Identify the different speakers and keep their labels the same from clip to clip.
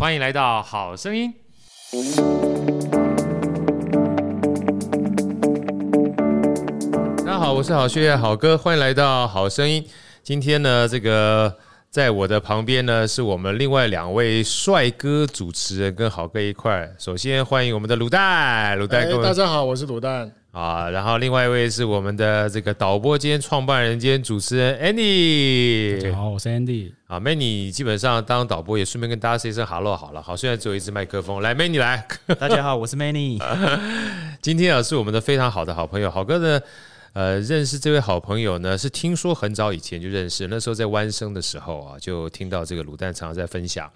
Speaker 1: 欢迎来到好声音。大家好，我是好学好哥，欢迎来到好声音。今天呢，这个在我的旁边呢，是我们另外两位帅哥主持人跟好哥一块。首先欢迎我们的卤蛋，卤蛋，
Speaker 2: 大家好，我是卤蛋。
Speaker 1: 啊，然后另外一位是我们的这个导播兼创办人兼主持人 Andy。
Speaker 3: 大家好，我是 Andy。
Speaker 1: 啊，Manny 基本上当导播也顺便跟大家说一声 Hello 好了。好，虽然只有一支麦克风，来 Manny 来。
Speaker 3: 大家好，我是 Manny。
Speaker 1: 今天啊，是我们的非常好的好朋友，好哥呢，呃，认识这位好朋友呢，是听说很早以前就认识，那时候在湾生的时候啊，就听到这个卤蛋常常在分享。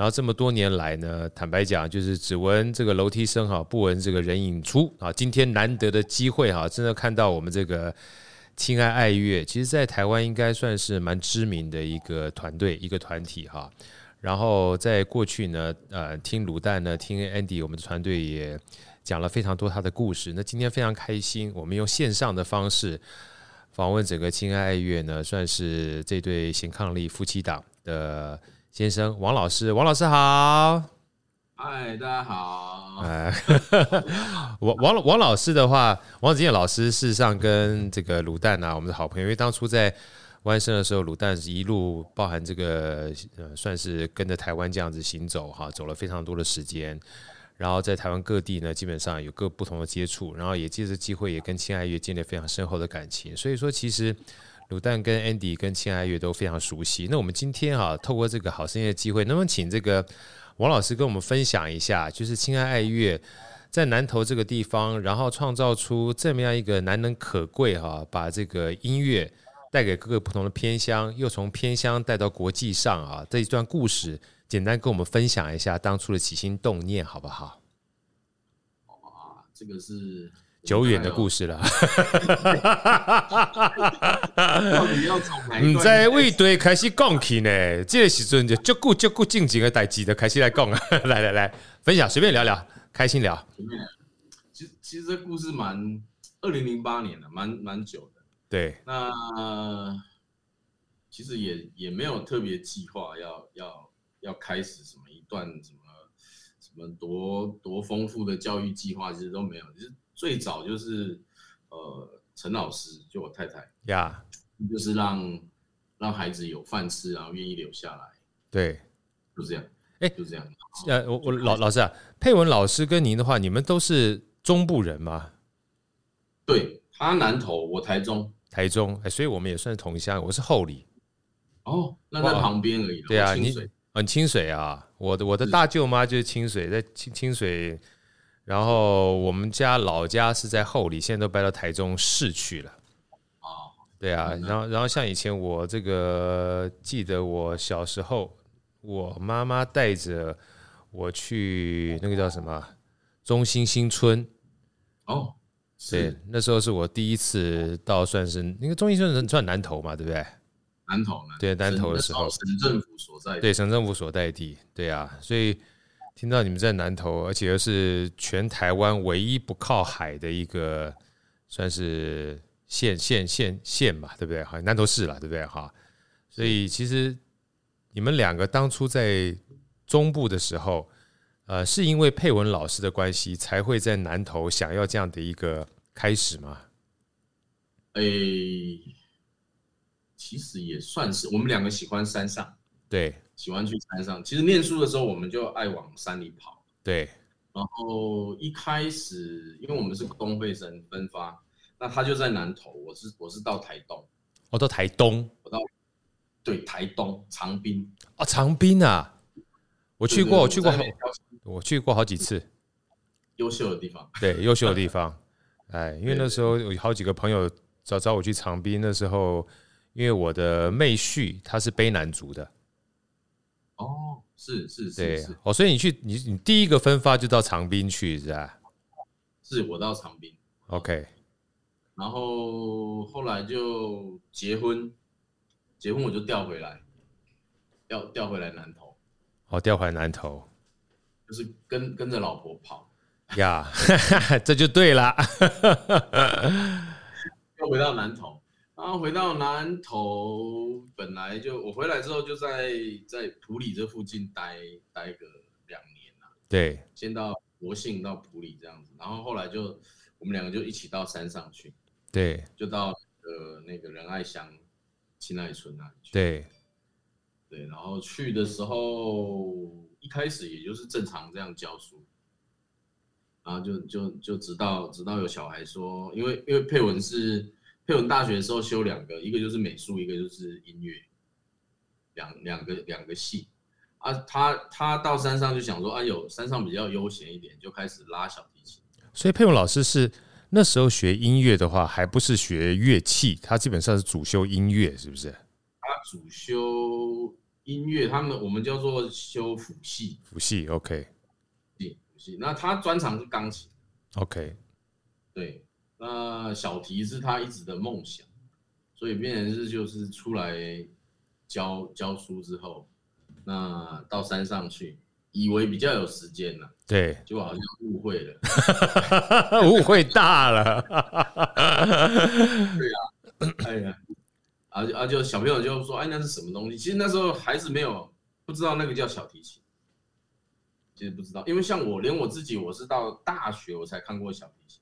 Speaker 1: 然后这么多年来呢，坦白讲，就是只闻这个楼梯声哈，不闻这个人影出啊。今天难得的机会哈，真的看到我们这个亲爱爱乐，其实在台湾应该算是蛮知名的一个团队、一个团体哈。然后在过去呢，呃，听卤蛋呢，听 Andy，我们的团队也讲了非常多他的故事。那今天非常开心，我们用线上的方式访问整个亲爱爱乐呢，算是这对贤伉俪夫妻档的。先生，王老师，王老师好，
Speaker 4: 嗨，大家好。
Speaker 1: 哎，王王王老师的话，王子健老师事实上跟这个卤蛋啊，我们的好朋友，因为当初在湾生的时候，卤蛋是一路包含这个呃，算是跟着台湾这样子行走哈，走了非常多的时间，然后在台湾各地呢，基本上有各不同的接触，然后也借着机会也跟亲爱爱乐建立非常深厚的感情，所以说其实。卤蛋跟 Andy 跟亲爱爱乐都非常熟悉。那我们今天啊，透过这个好声音的机会，能不能请这个王老师跟我们分享一下，就是亲爱爱乐在南投这个地方，然后创造出这么样一个难能可贵哈，把这个音乐带给各个不同的偏乡，又从偏乡带到国际上啊，这一段故事，简单跟我们分享一下当初的起心动念，好不好？
Speaker 4: 哇，这个是。
Speaker 1: 久远的故事了，唔在为对开始讲起呢，这个时阵就足够足够正经的代志的开始来讲啊，来来来，分享随便聊聊，开心聊。
Speaker 4: 其实其实这故事蛮二零零八年的，蛮蛮久的。
Speaker 1: 对，
Speaker 4: 那其实也也没有特别计划要要要开始什么一段什么什么多多丰富的教育计划，其实都没有，其实。最早就是，呃，陈老师就我太太
Speaker 1: 呀，Yeah.
Speaker 4: 就是让让孩子有饭吃，然后愿意留下来。
Speaker 1: 对，
Speaker 4: 就这样。
Speaker 1: 哎，
Speaker 4: 就这样。
Speaker 1: 呃，我我老老师啊，佩文老师跟您的话，你们都是中部人吗？
Speaker 4: 对，他南投，我台中。
Speaker 1: 台中，哎，所以我们也算是同乡。我是后里。
Speaker 4: 哦，那在旁边而已。
Speaker 1: 对啊，你很清水啊。我的我的大舅妈就是清水，在清清水。然后我们家老家是在后里，现在都搬到台中市去了。
Speaker 4: 哦，
Speaker 1: 对啊，然后然后像以前我这个记得我小时候，我妈妈带着我去那个叫什么中心新村。
Speaker 4: 哦，
Speaker 1: 对，那时候是我第一次到，算是那个中心新村算南投嘛，对不对？
Speaker 4: 南投，
Speaker 1: 对，南投的时候，
Speaker 4: 省政府所在地，
Speaker 1: 对，省政府所在地，对啊，所以。听到你们在南投，而且又是全台湾唯一不靠海的一个，算是县县县县吧，对不对？好，南投市了，对不对？哈，所以其实你们两个当初在中部的时候，呃，是因为佩文老师的关系，才会在南投想要这样的一个开始吗？
Speaker 4: 诶、欸，其实也算是，我们两个喜欢山上，
Speaker 1: 对。
Speaker 4: 喜欢去山上，其实念书的时候我们就爱往山里跑。
Speaker 1: 对，
Speaker 4: 然后一开始，因为我们是公费生分发，那他就在南投，我是我是到台东。
Speaker 1: 我到台东，
Speaker 4: 我到对台东长滨
Speaker 1: 啊，长滨啊，我去过，我去过好，我去过好几次。
Speaker 4: 优秀的地方，
Speaker 1: 对，优秀的地方。哎，因为那时候有好几个朋友找找我去长滨，那时候因为我的妹婿他是卑南族的。
Speaker 4: 哦，是是是，
Speaker 1: 哦，所以你去你你第一个分发就到长滨去是吧？
Speaker 4: 是我到长滨
Speaker 1: ，OK，
Speaker 4: 然后后来就结婚，结婚我就调回来，调调回来南投，
Speaker 1: 哦，调回来南投，
Speaker 4: 就是跟跟着老婆跑
Speaker 1: 呀，这就对了，
Speaker 4: 又回到南投。然后回到南投，本来就我回来之后就在在埔里这附近待待个两年了。
Speaker 1: 对，
Speaker 4: 先到国姓到埔里这样子，然后后来就我们两个就一起到山上去。
Speaker 1: 对，
Speaker 4: 就到呃那个仁爱乡亲爱村那里去。
Speaker 1: 对，
Speaker 4: 对，然后去的时候一开始也就是正常这样教书，然后就就就直到直到有小孩说，因为因为佩文是。佩文大学的时候修两个，一个就是美术，一个就是音乐，两两个两个系啊。他他到山上就想说，啊，有，山上比较悠闲一点，就开始拉小提琴。
Speaker 1: 所以佩文老师是那时候学音乐的话，还不是学乐器，他基本上是主修音乐，是不是？
Speaker 4: 他主修音乐，他们我们叫做修辅系。
Speaker 1: 辅系，OK。
Speaker 4: 对，辅系。那他专长是钢琴
Speaker 1: ，OK。
Speaker 4: 对。那小提是他一直的梦想，所以变成是就是出来教教书之后，那到山上去，以为比较有时间了，
Speaker 1: 对，
Speaker 4: 就好像误会了，
Speaker 1: 误会大了，
Speaker 4: 对呀，哎呀，啊啊就小朋友就说，哎，那是什么东西？其实那时候孩子没有不知道那个叫小提琴，其实不知道，因为像我连我自己，我是到大学我才看过小提琴。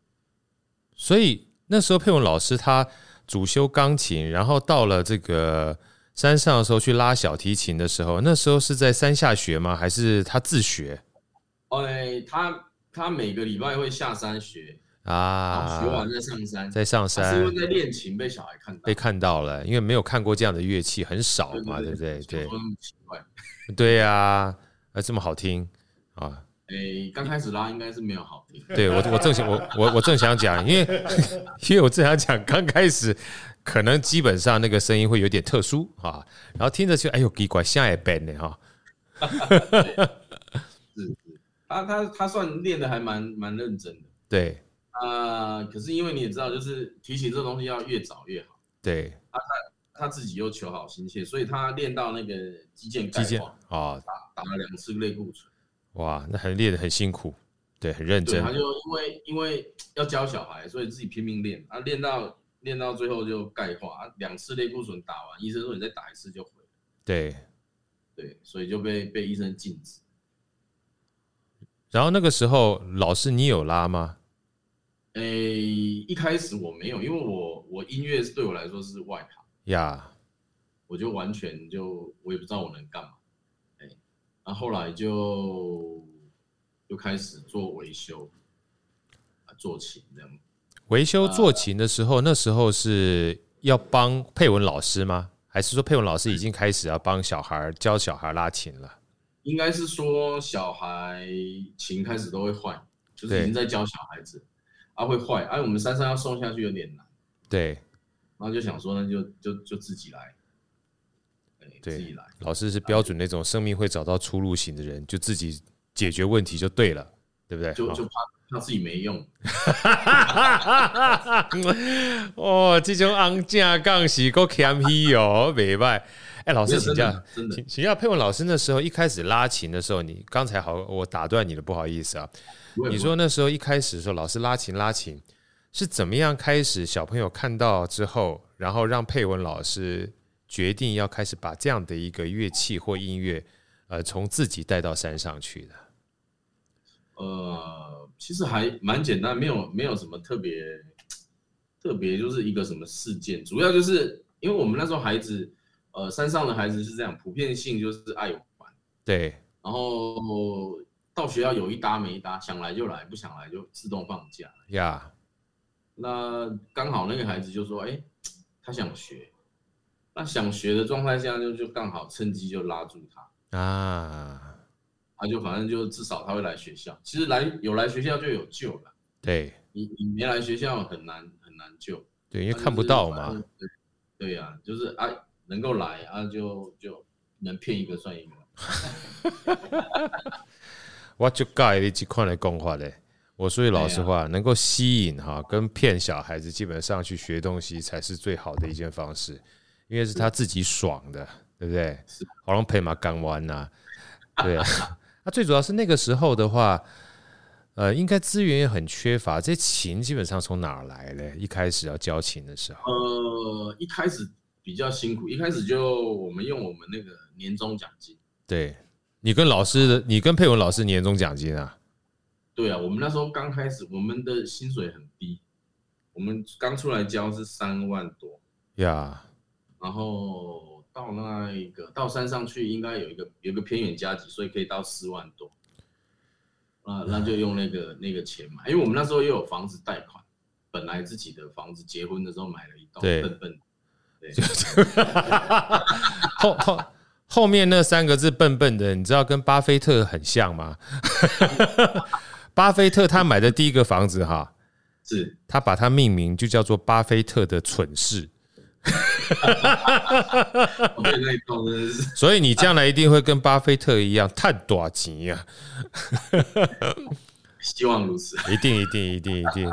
Speaker 1: 所以那时候佩文老师他主修钢琴，然后到了这个山上的时候去拉小提琴的时候，那时候是在山下学吗？还是他自学？
Speaker 4: 哎，他他每个礼拜会下山学
Speaker 1: 啊，
Speaker 4: 学完再上山，
Speaker 1: 再上山。是
Speaker 4: 因为在练琴被小孩看到，
Speaker 1: 被看到了，因为没有看过这样的乐器，很少嘛，对不
Speaker 4: 对？对，
Speaker 1: 对呀，啊，这么好听啊。
Speaker 4: 诶，刚开始拉应该是没有好听。
Speaker 1: 对我，我正想，我我我正想讲，因为因为我正想讲，刚开始可能基本上那个声音会有点特殊啊，然后听着就哎呦奇怪，像也变的哈。
Speaker 4: 是是，他他他算练的还蛮蛮认真的。
Speaker 1: 对
Speaker 4: 啊，可是因为你也知道，就是提琴这东西要越早越好。
Speaker 1: 对，
Speaker 4: 他他他自己又求好心切，所以他练到那个肌腱钙化啊，打打了两次类固醇。
Speaker 1: 哇，那很练的很辛苦，对，很认真。
Speaker 4: 他就因为因为要教小孩，所以自己拼命练啊，练到练到最后就钙化啊，两次类固醇打完，医生说你再打一次就毁了。
Speaker 1: 对，
Speaker 4: 对，所以就被被医生禁止。
Speaker 1: 然后那个时候，老师你有拉吗？
Speaker 4: 诶，一开始我没有，因为我我音乐是对我来说是外行
Speaker 1: 呀，
Speaker 4: 我就完全就我也不知道我能干嘛。然后后来就就开始做维修，做琴这样。
Speaker 1: 维修做琴的时候，那时候是要帮佩文老师吗？还是说佩文老师已经开始要帮小孩教小孩拉琴了？
Speaker 4: 应该是说小孩琴开始都会坏，就是已经在教小孩子啊会坏，哎、啊，我们山上要送下去有点难。
Speaker 1: 对，
Speaker 4: 然后就想说，那就就就自己来。
Speaker 1: 对，老师是标准那种生命会找到出路型的人，就自己解决问题就对了，对不对？
Speaker 4: 就就怕怕自己没用。
Speaker 1: 哦，这种昂架杠是够谦虚哦，明白？哎，老师请教，请请教佩文老师，那时候一开始拉琴的时候，你刚才好，我打断你了，不好意思啊。你说那时候一开始的时候，老师拉琴拉琴是怎么样开始？小朋友看到之后，然后让佩文老师。决定要开始把这样的一个乐器或音乐，呃，从自己带到山上去的。
Speaker 4: 呃，其实还蛮简单，没有没有什么特别特别，就是一个什么事件，主要就是因为我们那时候孩子，呃，山上的孩子是这样，普遍性就是爱玩，
Speaker 1: 对，
Speaker 4: 然后到学校有一搭没一搭，想来就来，不想来就自动放假
Speaker 1: 呀。Yeah.
Speaker 4: 那刚好那个孩子就说，哎，他想学。那想学的状态下，就就刚好趁机就拉住他啊，他就反正就至少他会来学校。其实来有来学校就有救了。
Speaker 1: 对，
Speaker 4: 你你没来学校很难很难救。
Speaker 1: 对，因为看不到嘛。
Speaker 4: 对对呀、啊，就是啊，能够来啊，就就能骗一个算一个。
Speaker 1: 我就盖你几款来讲话嘞。我说句老实话，能够吸引哈跟骗小孩子，基本上去学东西才是最好的一件方式。因为是他自己爽的，对不对？好像配马港湾呐，对啊。那最主要是那个时候的话，呃，应该资源也很缺乏。这琴基本上从哪儿来嘞？一开始要教琴的时候，
Speaker 4: 呃，一开始比较辛苦，一开始就我们用我们那个年终奖金。
Speaker 1: 对，你跟老师的，你跟佩文老师年终奖金啊？
Speaker 4: 对啊，我们那时候刚开始，我们的薪水很低，我们刚出来教是三万多
Speaker 1: 呀.
Speaker 4: 然后到那一个到山上去，应该有一个有一个偏远加急，所以可以到四万多。啊，那就用那个那个钱买，因为我们那时候也有房子贷款，本来自己的房子结婚的时候买了一栋，笨笨，对，
Speaker 1: 后后后面那三个字笨笨的，你知道跟巴菲特很像吗？巴菲特他买的第一个房子哈，
Speaker 4: 是
Speaker 1: 他把它命名就叫做巴菲特的蠢事。所以你将来一定会跟巴菲特一样探短钱呀！
Speaker 4: 希望如此，
Speaker 1: 一定一定一定一定。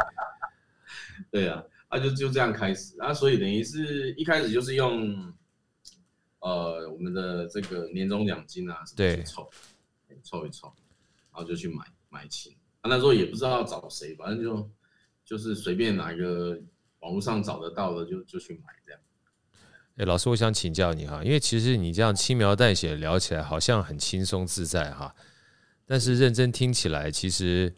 Speaker 4: 对啊，啊就就这样开始啊，所以等于是一开始就是用呃我们的这个年终奖金啊，对，凑凑一凑，然后就去买买琴。啊那时候也不知道要找谁，反正就就是随便哪一个。网络上找得到的就就去买这样。
Speaker 1: 哎，老师，我想请教你哈，因为其实你这样轻描淡写聊起来好像很轻松自在哈，但是认真听起来其实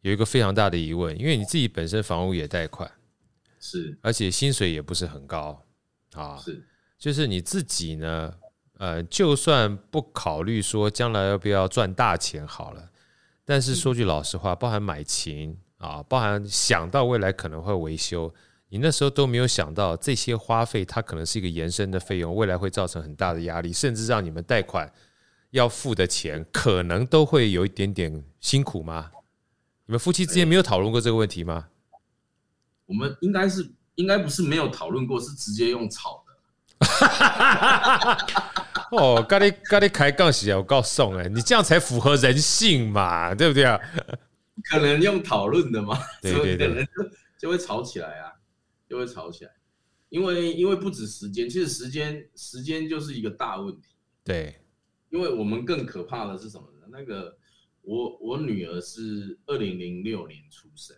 Speaker 1: 有一个非常大的疑问，因为你自己本身房屋也贷款，
Speaker 4: 是，
Speaker 1: 而且薪水也不是很高啊，
Speaker 4: 是，
Speaker 1: 就是你自己呢，呃，就算不考虑说将来要不要赚大钱好了，但是说句老实话，包含买琴啊，包含想到未来可能会维修。你那时候都没有想到这些花费，它可能是一个延伸的费用，未来会造成很大的压力，甚至让你们贷款要付的钱可能都会有一点点辛苦吗？你们夫妻之间没有讨论过这个问题吗？
Speaker 4: 我们应该是应该不是没有讨论过，是直接用吵的。
Speaker 1: 哦，咖喱咖喱开杠起啊，我告诉你，你这样才符合人性嘛，对不对啊？
Speaker 4: 可能用讨论的嘛，
Speaker 1: 对对对，
Speaker 4: 可能就会吵起来啊。就会吵起来，因为因为不止时间，其实时间时间就是一个大问题。
Speaker 1: 对，
Speaker 4: 因为我们更可怕的是什么呢？那个我我女儿是二零零六年出生，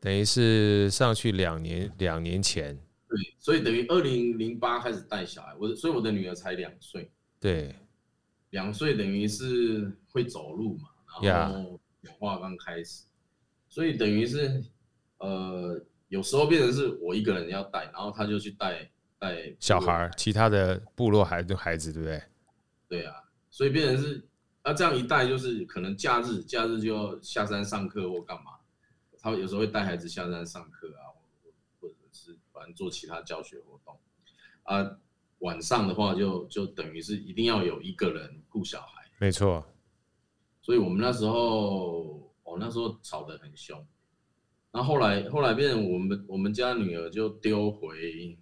Speaker 1: 等于是上去两年两年前。
Speaker 4: 对，所以等于二零零八开始带小孩，我所以我的女儿才两岁。
Speaker 1: 对，
Speaker 4: 两岁等于是会走路嘛，然后讲话刚开始，所以等于是呃。有时候变成是我一个人要带，然后他就去带带
Speaker 1: 小孩，其他的部落孩的孩子，对不对？
Speaker 4: 对啊，所以变成是啊，这样一带就是可能假日假日就要下山上课或干嘛，他有时候会带孩子下山上课啊，或者是反正做其他教学活动啊。晚上的话就就等于是一定要有一个人顾小孩，
Speaker 1: 没错。
Speaker 4: 所以我们那时候，哦，那时候吵得很凶。那后，后来，后来变成我们我们家女儿就丢回，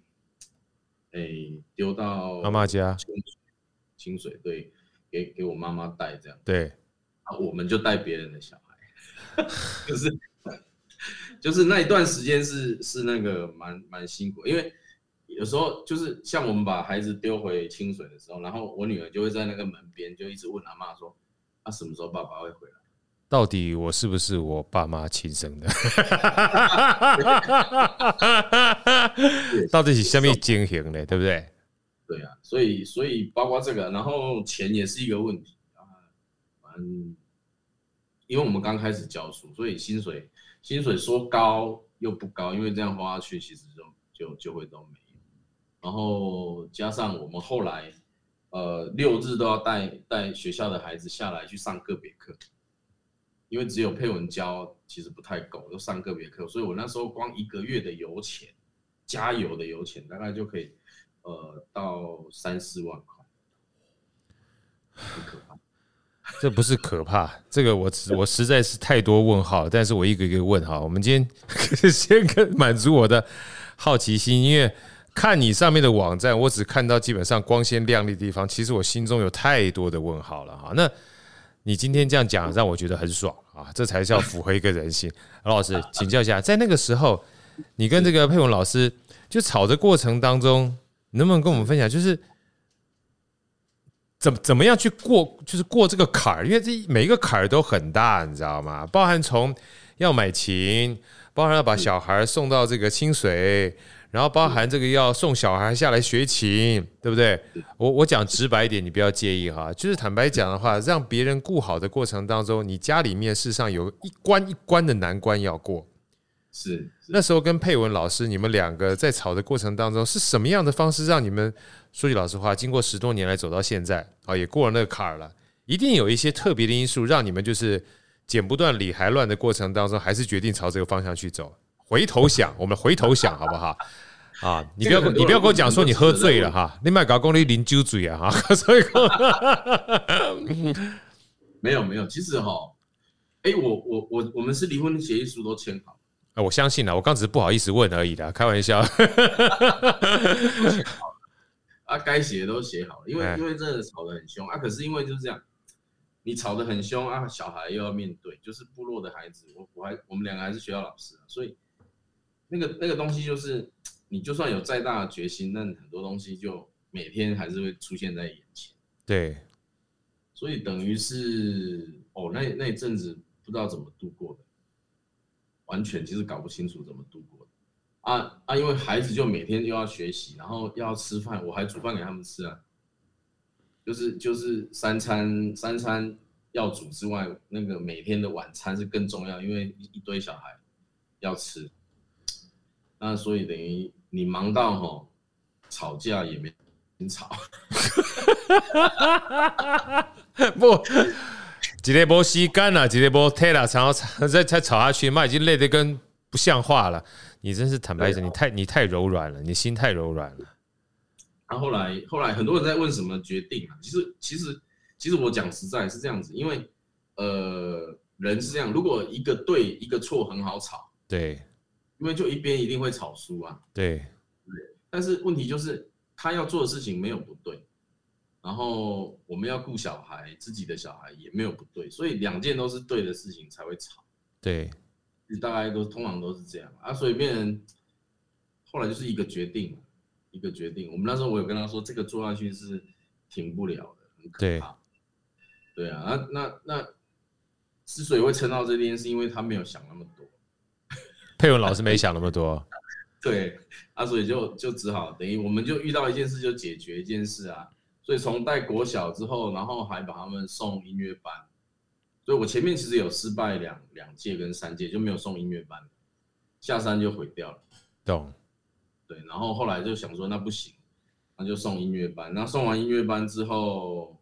Speaker 4: 哎、欸，丢到
Speaker 1: 妈妈家
Speaker 4: 清水，清水对，给给我妈妈带这样。
Speaker 1: 对，
Speaker 4: 啊，我们就带别人的小孩，就是就是那一段时间是是那个蛮蛮辛苦，因为有时候就是像我们把孩子丢回清水的时候，然后我女儿就会在那个门边就一直问阿妈说，啊，什么时候爸爸会回来？
Speaker 1: 到底我是不是我爸妈亲生的？到底是什么情形呢？对不对？
Speaker 4: 对啊，所以所以包括这个，然后钱也是一个问题啊。嗯，因为我们刚开始教书，所以薪水薪水说高又不高，因为这样花下去，其实就就就会都没有。然后加上我们后来呃六日都要带带学校的孩子下来去上个别课。因为只有配文教，其实不太够，要上个别课，所以我那时候光一个月的油钱，加油的油钱大概就可以，呃，到三四万块，很可怕。
Speaker 1: 这不是可怕，这个我我实在是太多问号，但是我一个一个问哈。我们今天 先跟满足我的好奇心，因为看你上面的网站，我只看到基本上光鲜亮丽的地方，其实我心中有太多的问号了哈。那你今天这样讲，让我觉得很爽啊！这才叫符合一个人性。何 老师，请教一下，在那个时候，你跟这个佩文老师就吵的过程当中，能不能跟我们分享，就是怎么怎么样去过，就是过这个坎儿，因为这每一个坎儿都很大，你知道吗？包含从要买琴，包含要把小孩送到这个清水，然后包含这个要送小孩下来学琴，对不对？我我讲直白一点，你不要介意哈。就是坦白讲的话，让别人顾好的过程当中，你家里面事实上有一关一关的难关要过。
Speaker 4: 是，是
Speaker 1: 那时候跟佩文老师，你们两个在吵的过程当中，是什么样的方式让你们说句老实话，经过十多年来走到现在啊，也过了那个坎儿了，一定有一些特别的因素，让你们就是剪不断理还乱的过程当中，还是决定朝这个方向去走。回头想，我们回头想好不好？啊，你不要你不要跟我讲说你喝醉了哈，你卖搞公你零酒醉啊哈，所以
Speaker 4: 没有没有，其实哈，哎，我我我我们是离婚协议书都签好。
Speaker 1: 啊，我相信了，我刚只是不好意思问而已的，开玩笑。
Speaker 4: 啊，该写的都写好了，因为因为真的吵得很凶啊。可是因为就是这样，你吵得很凶啊，小孩又要面对，就是部落的孩子，我我还我们两个还是学校老师啊，所以那个那个东西就是，你就算有再大的决心，那很多东西就每天还是会出现在眼前。
Speaker 1: 对，
Speaker 4: 所以等于是哦，那那一阵子不知道怎么度过的。完全其实搞不清楚怎么度过的啊啊！因为孩子就每天又要学习，然后又要吃饭，我还煮饭给他们吃啊。就是就是三餐三餐要煮之外，那个每天的晚餐是更重要，因为一堆小孩要吃。那所以等于你忙到吼吵架也没人吵，
Speaker 1: 不。几天波吸干了，几天波退了，然后再再吵下去，妈已经累得跟不像话了。你真是坦白讲，你太你太柔软了，你心太柔软了。
Speaker 4: 然后后来后来很多人在问什么决定啊？其实其实其实我讲实在是这样子，因为呃人是这样，如果一个对一个错很好吵，
Speaker 1: 对，
Speaker 4: 因为就一边一定会吵输啊，
Speaker 1: 对
Speaker 4: 对。但是问题就是他要做的事情没有不对。然后我们要顾小孩，自己的小孩也没有不对，所以两件都是对的事情才会吵。
Speaker 1: 对，
Speaker 4: 大概都通常都是这样啊，所以变成后来就是一个决定，一个决定。我们那时候我有跟他说，这个做下去是停不了的，很可怕。对，对啊，那那那之所以会撑到这边，是因为他没有想那么多。
Speaker 1: 佩文老师没想那么多。
Speaker 4: 对啊，所以就就只好等于我们就遇到一件事就解决一件事啊。所以从带国小之后，然后还把他们送音乐班，所以我前面其实有失败两两届跟三届，就没有送音乐班，下山就毁掉了。
Speaker 1: 懂。
Speaker 4: 对，然后后来就想说那不行，那就送音乐班。那送完音乐班之后，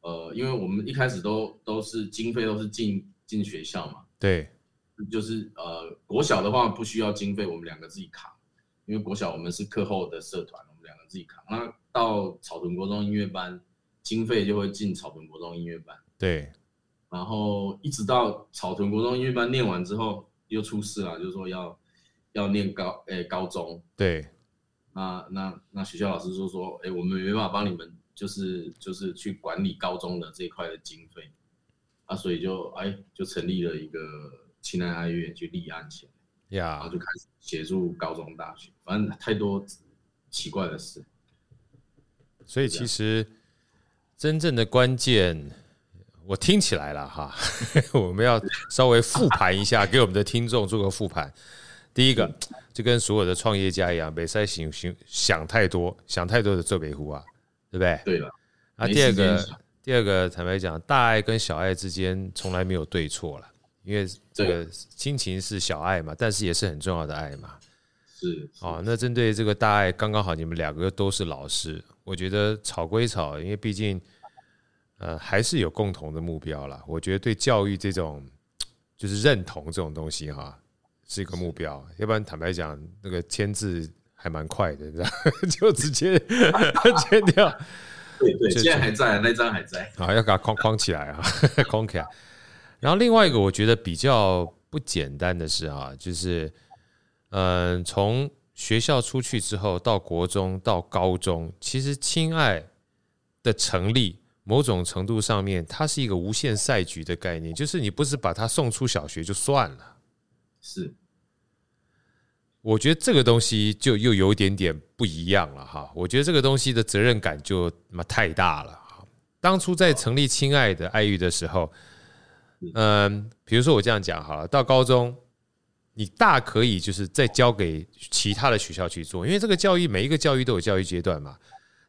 Speaker 4: 呃，因为我们一开始都都是经费都是进进学校嘛，
Speaker 1: 对，
Speaker 4: 就是呃国小的话不需要经费，我们两个自己扛，因为国小我们是课后的社团，我们两个自己扛。那到草屯国中音乐班，经费就会进草屯国中音乐班。
Speaker 1: 对，
Speaker 4: 然后一直到草屯国中音乐班念完之后，又出事了，就是说要要念高诶、欸、高中。对，那那那学校老师就说，哎、欸，我们没办法帮你们，就是就是去管理高中的这一块的经费，啊，所以就哎、欸、就成立了一个亲爱爱乐去立案钱，呀，然后就开始协助高中大学，反正太多奇怪的事。
Speaker 1: 所以其实真正的关键，我听起来了哈，我们要稍微复盘一下，给我们的听众做个复盘。第一个，就跟所有的创业家一样，别再想想想太多，想太多的做北湖啊，对不对？
Speaker 4: 对了。
Speaker 1: 啊，第二个，第二个，坦白讲，大爱跟小爱之间从来没有对错了，因为这个亲情是小爱嘛，但是也是很重要的爱嘛。
Speaker 4: 是。
Speaker 1: 哦，那针对这个大爱，刚刚好你们两个都是老师。我觉得吵归吵，因为毕竟，呃，还是有共同的目标啦。我觉得对教育这种，就是认同这种东西哈，是一个目标。要不然坦白讲，那个签字还蛮快的，你知道，就直接 签掉。
Speaker 4: 对对，现在还在，那张还在。
Speaker 1: 好，要给它框框起来啊，框起来。然后另外一个，我觉得比较不简单的是啊，就是，嗯，从。学校出去之后，到国中，到高中，其实亲爱的成立，某种程度上面，它是一个无限赛局的概念，就是你不是把他送出小学就算了。
Speaker 4: 是，
Speaker 1: 我觉得这个东西就又有一点点不一样了哈。我觉得这个东西的责任感就那么太大了哈。当初在成立亲爱的爱育的时候，嗯，比如说我这样讲好了，到高中，你大可以就是再交给其他的学校去做，因为这个教育每一个教育都有教育阶段嘛。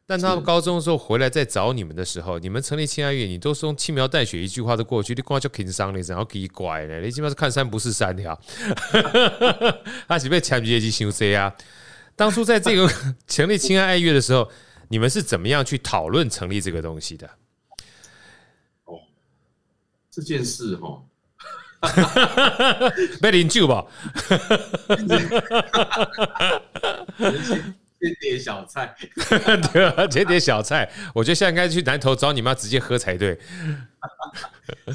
Speaker 1: 但他们高中的时候回来再找你们的时候，你们成立亲爱育，你都是用轻描淡写一句话就过去，你光叫情商你然后给拐呢，你基本上是看山不是山的啊，他是被强劫机修 C 啊。当初在这个 成立亲爱爱乐的时候，你们是怎么样去讨论成立这个东西的？
Speaker 4: 这件事哈，
Speaker 1: 被领救吧，
Speaker 4: 切点小菜，
Speaker 1: 对啊，切点小菜。我觉得现在应该去南投找你妈直接喝才对。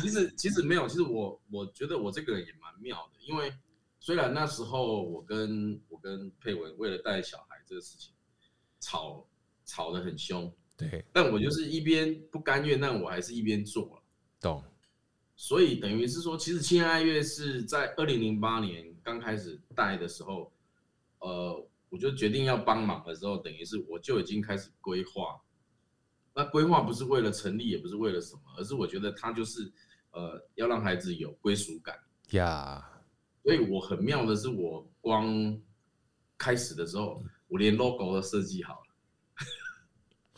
Speaker 4: 其实其实没有，其实我我觉得我这个人也蛮妙的，因为虽然那时候我跟我跟佩文为了带小孩这个事情吵吵得很凶，
Speaker 1: 对，
Speaker 4: 但我就是一边不甘愿，但我还是一边做了，
Speaker 1: 懂。
Speaker 4: 所以等于是说，其实亲爱乐是在二零零八年刚开始带的时候，呃，我就决定要帮忙的时候，等于是我就已经开始规划。那规划不是为了成立，也不是为了什么，而是我觉得它就是呃，要让孩子有归属感
Speaker 1: 呀。
Speaker 4: 所以我很妙的是，我光开始的时候，我连 logo 都设计好了。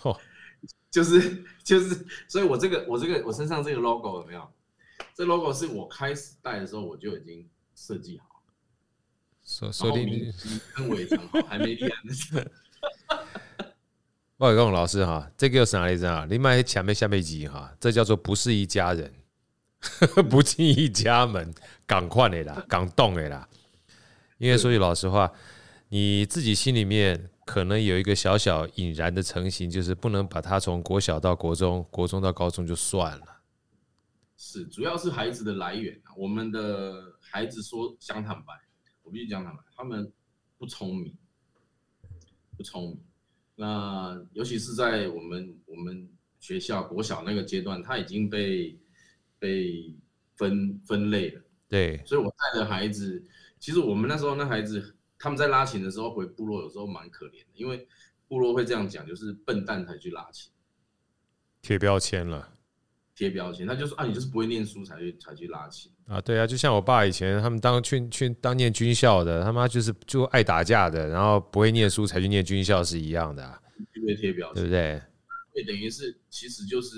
Speaker 1: 哦，
Speaker 4: 就是就是，所以我这个我这个我身上这个 logo 有没有？这 logo 是我开始戴的时候我就已经设计好，
Speaker 1: 所所以你
Speaker 4: 跟尾长好还没变呢。
Speaker 1: 我跟我老师哈，这个又是哪里人啊？你买前面下面几哈，这叫做不是一家人，不进一家门，赶快的啦，赶动的啦。因为说句老实话，你自己心里面可能有一个小小引燃的成型，就是不能把它从国小到国中，国中到高中就算了。
Speaker 4: 是，主要是孩子的来源啊。我们的孩子说想坦白，我必须讲坦白，他们不聪明，不聪明。那尤其是在我们我们学校国小那个阶段，他已经被被分分类了。
Speaker 1: 对，
Speaker 4: 所以我带的孩子，其实我们那时候那孩子，他们在拉琴的时候回部落，有时候蛮可怜的，因为部落会这样讲，就是笨蛋才去拉琴，
Speaker 1: 贴标签了。
Speaker 4: 贴标签，他就说啊，你就是不会念书才去才去拉琴
Speaker 1: 啊，对啊，就像我爸以前他们当去去当念军校的，他妈就是就爱打架的，然后不会念书才去念军校是一样的，啊，
Speaker 4: 就会贴标签，
Speaker 1: 对不对？
Speaker 4: 对，等于是其实就是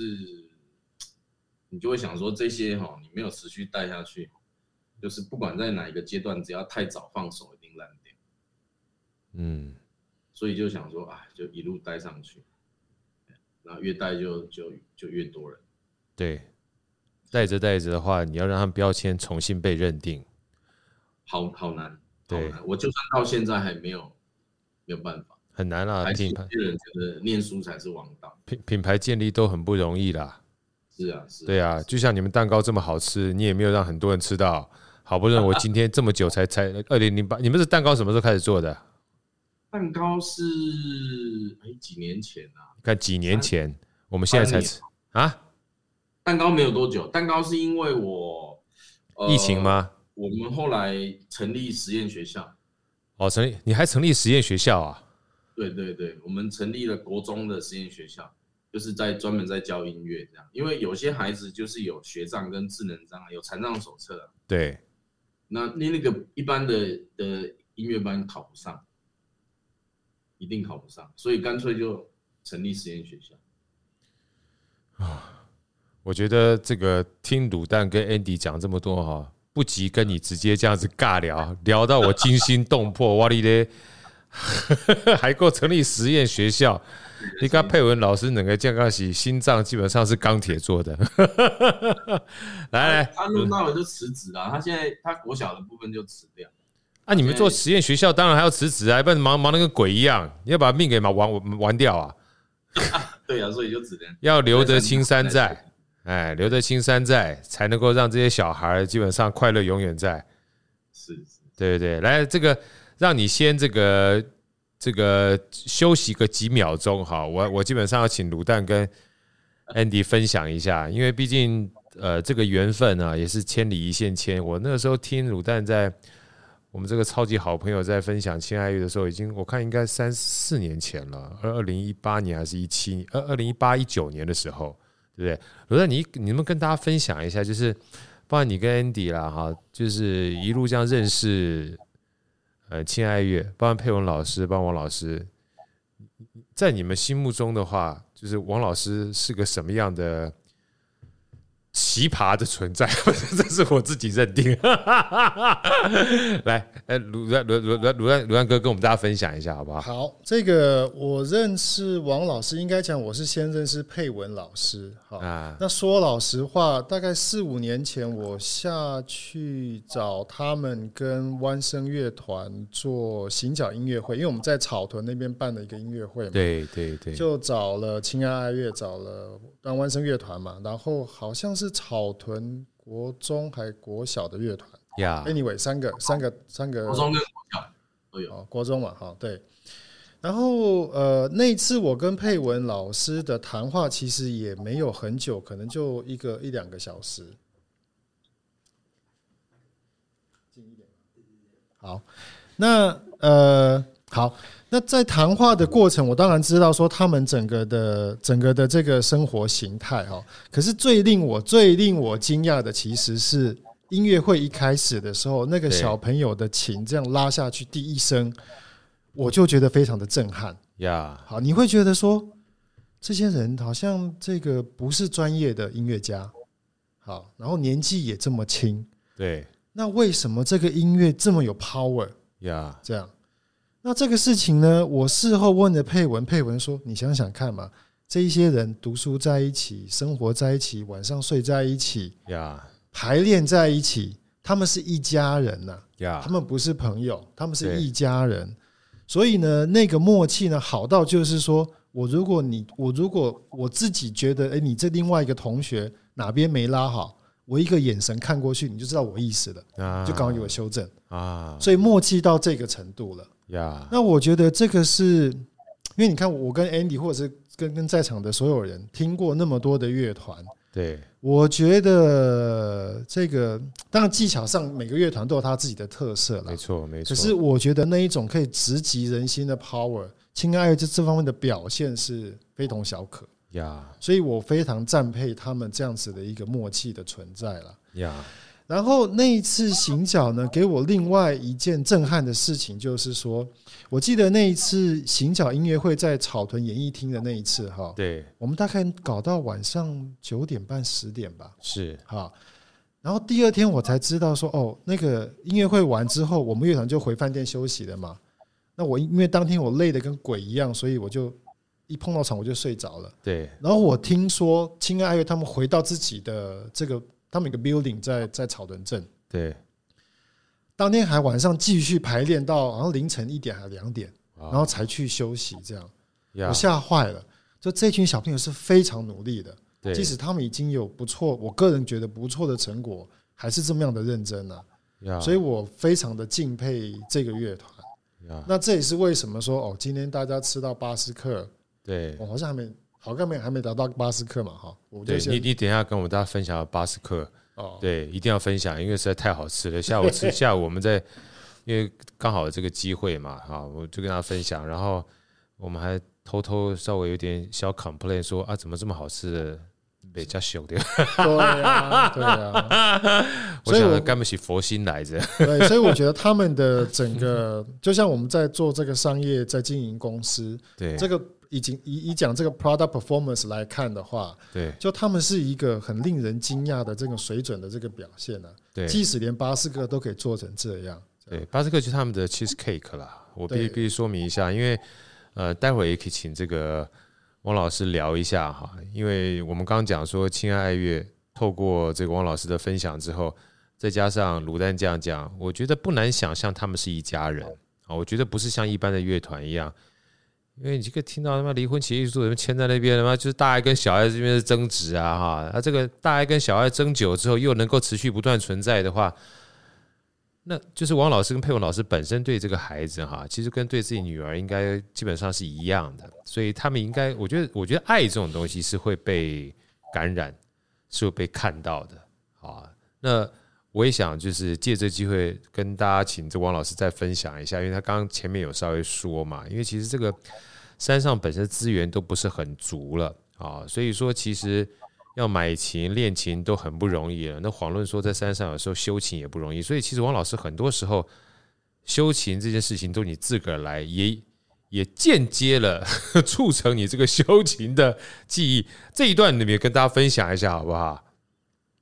Speaker 4: 你就会想说这些哈，你没有持续带下去，就是不管在哪一个阶段，只要太早放手，一定烂掉。嗯，所以就想说啊，就一路带上去，然后越带就就就越多人。
Speaker 1: 对，带着带着的话，你要让他们标签重新被认定，
Speaker 4: 好好难。
Speaker 1: 对，
Speaker 4: 我就算到现在还没有没有办法，
Speaker 1: 很难啊。
Speaker 4: 品牌些人觉得念书才是王道，
Speaker 1: 品品牌建立都很不容易啦。
Speaker 4: 是啊，是。
Speaker 1: 对啊，就像你们蛋糕这么好吃，你也没有让很多人吃到。好不容易我今天这么久才才二零零八，你们是蛋糕什么时候开始做的？
Speaker 4: 蛋糕是哎几年前啊？
Speaker 1: 看几年前，我们现在才吃啊。
Speaker 4: 蛋糕没有多久，蛋糕是因为我，
Speaker 1: 呃、疫情吗？
Speaker 4: 我们后来成立实验学校。
Speaker 1: 哦，成立，你还成立实验学校啊？
Speaker 4: 对对对，我们成立了国中的实验学校，就是在专门在教音乐这样。因为有些孩子就是有学障跟智能障碍，有残障手册。
Speaker 1: 对。
Speaker 4: 那你那个一般的的音乐班考不上，一定考不上，所以干脆就成立实验学校。
Speaker 1: 啊。我觉得这个听卤蛋跟 Andy 讲这么多哈，不及跟你直接这样子尬聊，聊到我惊心动魄，哇哩嘞，还够成立实验学校。你看佩文老师整个健康喜心脏基本上是钢铁做的。来来，
Speaker 4: 他弄到了就辞职了，他现在他国小的部分就辞掉。
Speaker 1: 啊，你们做实验学校当然还要辞职啊，不然忙忙得跟鬼一样，你要把命给忙玩玩掉啊。
Speaker 4: 对啊，所以就只能
Speaker 1: 要留得青山在。哎，留得青山在，才能够让这些小孩基本上快乐永远在。
Speaker 4: 是，是，
Speaker 1: 对对对，来这个，让你先这个这个休息个几秒钟哈。我我基本上要请卤蛋跟 Andy 分享一下，因为毕竟呃这个缘分啊也是千里一线牵。我那个时候听卤蛋在我们这个超级好朋友在分享亲爱玉的时候，已经我看应该三四年前了，二二零一八年还是一七二二零一八一九年的时候。对不对？罗丹，你你能跟大家分享一下，就是包括你跟 Andy 啦，哈，就是一路这样认识，呃，亲爱月，包括佩文老师，帮王老师，在你们心目中的话，就是王老师是个什么样的？奇葩的存在，这是我自己认定。来，哎，卢卢卢卢卢卢卢安哥跟我们大家分享一下，好不好？
Speaker 2: 好，这个我认识王老师，应该讲我是先认识佩文老师。好，啊、那说老实话，大概四五年前，我下去找他们跟弯声乐团做行脚音乐会，因为我们在草屯那边办了一个音乐会嘛。
Speaker 1: 对对对，
Speaker 2: 就找了亲爱爱乐，找了当湾声乐团嘛，然后好像是。草屯国中还国小的乐团
Speaker 1: 呀
Speaker 2: ，Anyway，三个三个三个
Speaker 4: 国中跟国小都有，
Speaker 2: 哦，国中嘛，哈，对。然后呃，那次我跟佩文老师的谈话其实也没有很久，可能就一个一两个小时。近一点，好，那呃，好。那在谈话的过程，我当然知道说他们整个的整个的这个生活形态哦。可是最令我最令我惊讶的，其实是音乐会一开始的时候，那个小朋友的琴这样拉下去第一声，我就觉得非常的震撼
Speaker 1: 呀。
Speaker 2: 好，你会觉得说这些人好像这个不是专业的音乐家，好，然后年纪也这么轻，
Speaker 1: 对。
Speaker 2: 那为什么这个音乐这么有 power
Speaker 1: 呀？
Speaker 2: 这样。那这个事情呢，我事后问了佩文，佩文说：“你想想看嘛，这一些人读书在一起，生活在一起，晚上睡在一起，
Speaker 1: 呀，
Speaker 2: 排练在一起，他们是一家人呐，
Speaker 1: 呀，
Speaker 2: 他们不是朋友，他们是一家人。所以呢，那个默契呢，好到就是说，我如果你，我如果我自己觉得，哎，你这另外一个同学哪边没拉好，我一个眼神看过去，你就知道我意思了，就赶快给我修正啊。所以默契到这个程度了。”
Speaker 1: 呀，
Speaker 2: 那我觉得这个是，因为你看，我跟 Andy 或者是跟跟在场的所有人听过那么多的乐团，
Speaker 1: 对，我
Speaker 2: 觉得这个当然技巧上每个乐团都有他自己的特色了，
Speaker 1: 没错没错。
Speaker 2: 可是我觉得那一种可以直击人心的 power，亲爱这这方面的表现是非同小可。
Speaker 1: 呀，
Speaker 2: 所以我非常赞佩他们这样子的一个默契的存在了
Speaker 1: 呀。
Speaker 2: 然后那一次行脚呢，给我另外一件震撼的事情，就是说，我记得那一次行脚音乐会在草屯演艺厅的那一次，哈，
Speaker 1: 对，
Speaker 2: 我们大概搞到晚上九点半十点吧，
Speaker 1: 是
Speaker 2: 哈。然后第二天我才知道说，哦，那个音乐会完之后，我们乐团就回饭店休息了嘛。那我因为当天我累得跟鬼一样，所以我就一碰到场我就睡着了。
Speaker 1: 对。然
Speaker 2: 后我听说亲爱爱乐他们回到自己的这个。他们一个 building 在在草屯镇，
Speaker 1: 对，
Speaker 2: 当天还晚上继续排练到好像凌晨一点还两点，然后才去休息，这样。我吓坏了。就这群小朋友是非常努力的，即使他们已经有不错，我个人觉得不错的成果，还是这么样的认真呢。所以我非常的敬佩这个乐团。那这也是为什么说哦，今天大家吃到巴斯克，
Speaker 1: 对。
Speaker 2: 我好像还没。好，刚没还没达到巴斯克嘛？哈，
Speaker 1: 对你，你等一下跟我们大家分享巴斯克哦，对，一定要分享，因为实在太好吃了。下午吃，下午我们在，因为刚好有这个机会嘛，哈，我就跟大家分享。然后我们还偷偷稍微有点小 complain 说啊，怎么这么好吃的，比较小的。
Speaker 2: 对啊，对啊。
Speaker 1: 我想干不起佛心来着。
Speaker 2: 对，所以我觉得他们的整个，就像我们在做这个商业，在经营公司，
Speaker 1: 对
Speaker 2: 这个。已经以以讲这个 product performance 来看的话，
Speaker 1: 对，
Speaker 2: 就他们是一个很令人惊讶的这个水准的这个表现呢、啊。
Speaker 1: 对，
Speaker 2: 即使连巴斯克都可以做成这样。
Speaker 1: 对，巴斯克就是他们的 cheese cake 啦。我必须必须说明一下，因为呃，待会儿也可以请这个汪老师聊一下哈。因为我们刚刚讲说，亲爱爱乐透过这个汪老师的分享之后，再加上卢丹这样讲，我觉得不难想象他们是一家人啊。我觉得不是像一般的乐团一样。因为你这个听到他妈离婚协议书，什么签在那边，他妈就是大爱跟小爱这边的争执啊，哈，那这个大爱跟小爱争久之后，又能够持续不断存在的话，那就是王老师跟佩文老师本身对这个孩子哈，其实跟对自己女儿应该基本上是一样的，所以他们应该，我觉得，我觉得爱这种东西是会被感染，是会被看到的啊，那。我也想就是借这机会跟大家请这王老师再分享一下，因为他刚刚前面有稍微说嘛，因为其实这个山上本身资源都不是很足了啊，所以说其实要买琴练琴都很不容易了，那遑论说在山上有时候修琴也不容易。所以其实王老师很多时候修琴这件事情都你自个儿来，也也间接了 促成你这个修琴的记忆。这一段你们跟大家分享一下好不好？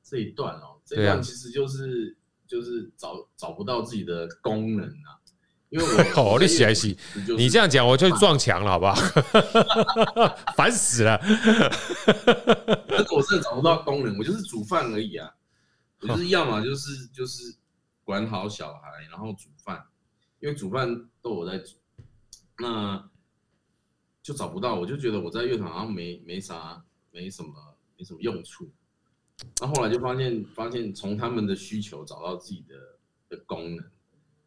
Speaker 4: 这一段哦，这一段其实就是、啊、就是找找不到自己的功能啊。因为我哦，
Speaker 1: 你写还写，你这样讲我就撞墙了，好不好？烦死了！
Speaker 4: 但是我真的找不到功能，我就是煮饭而已啊。我就是 要么就是就是管好小孩，然后煮饭，因为煮饭都我在煮，那就找不到。我就觉得我在乐团好像没没啥没什么没什么用处。那后来就发现发现从他们的需求找到自己的的功能。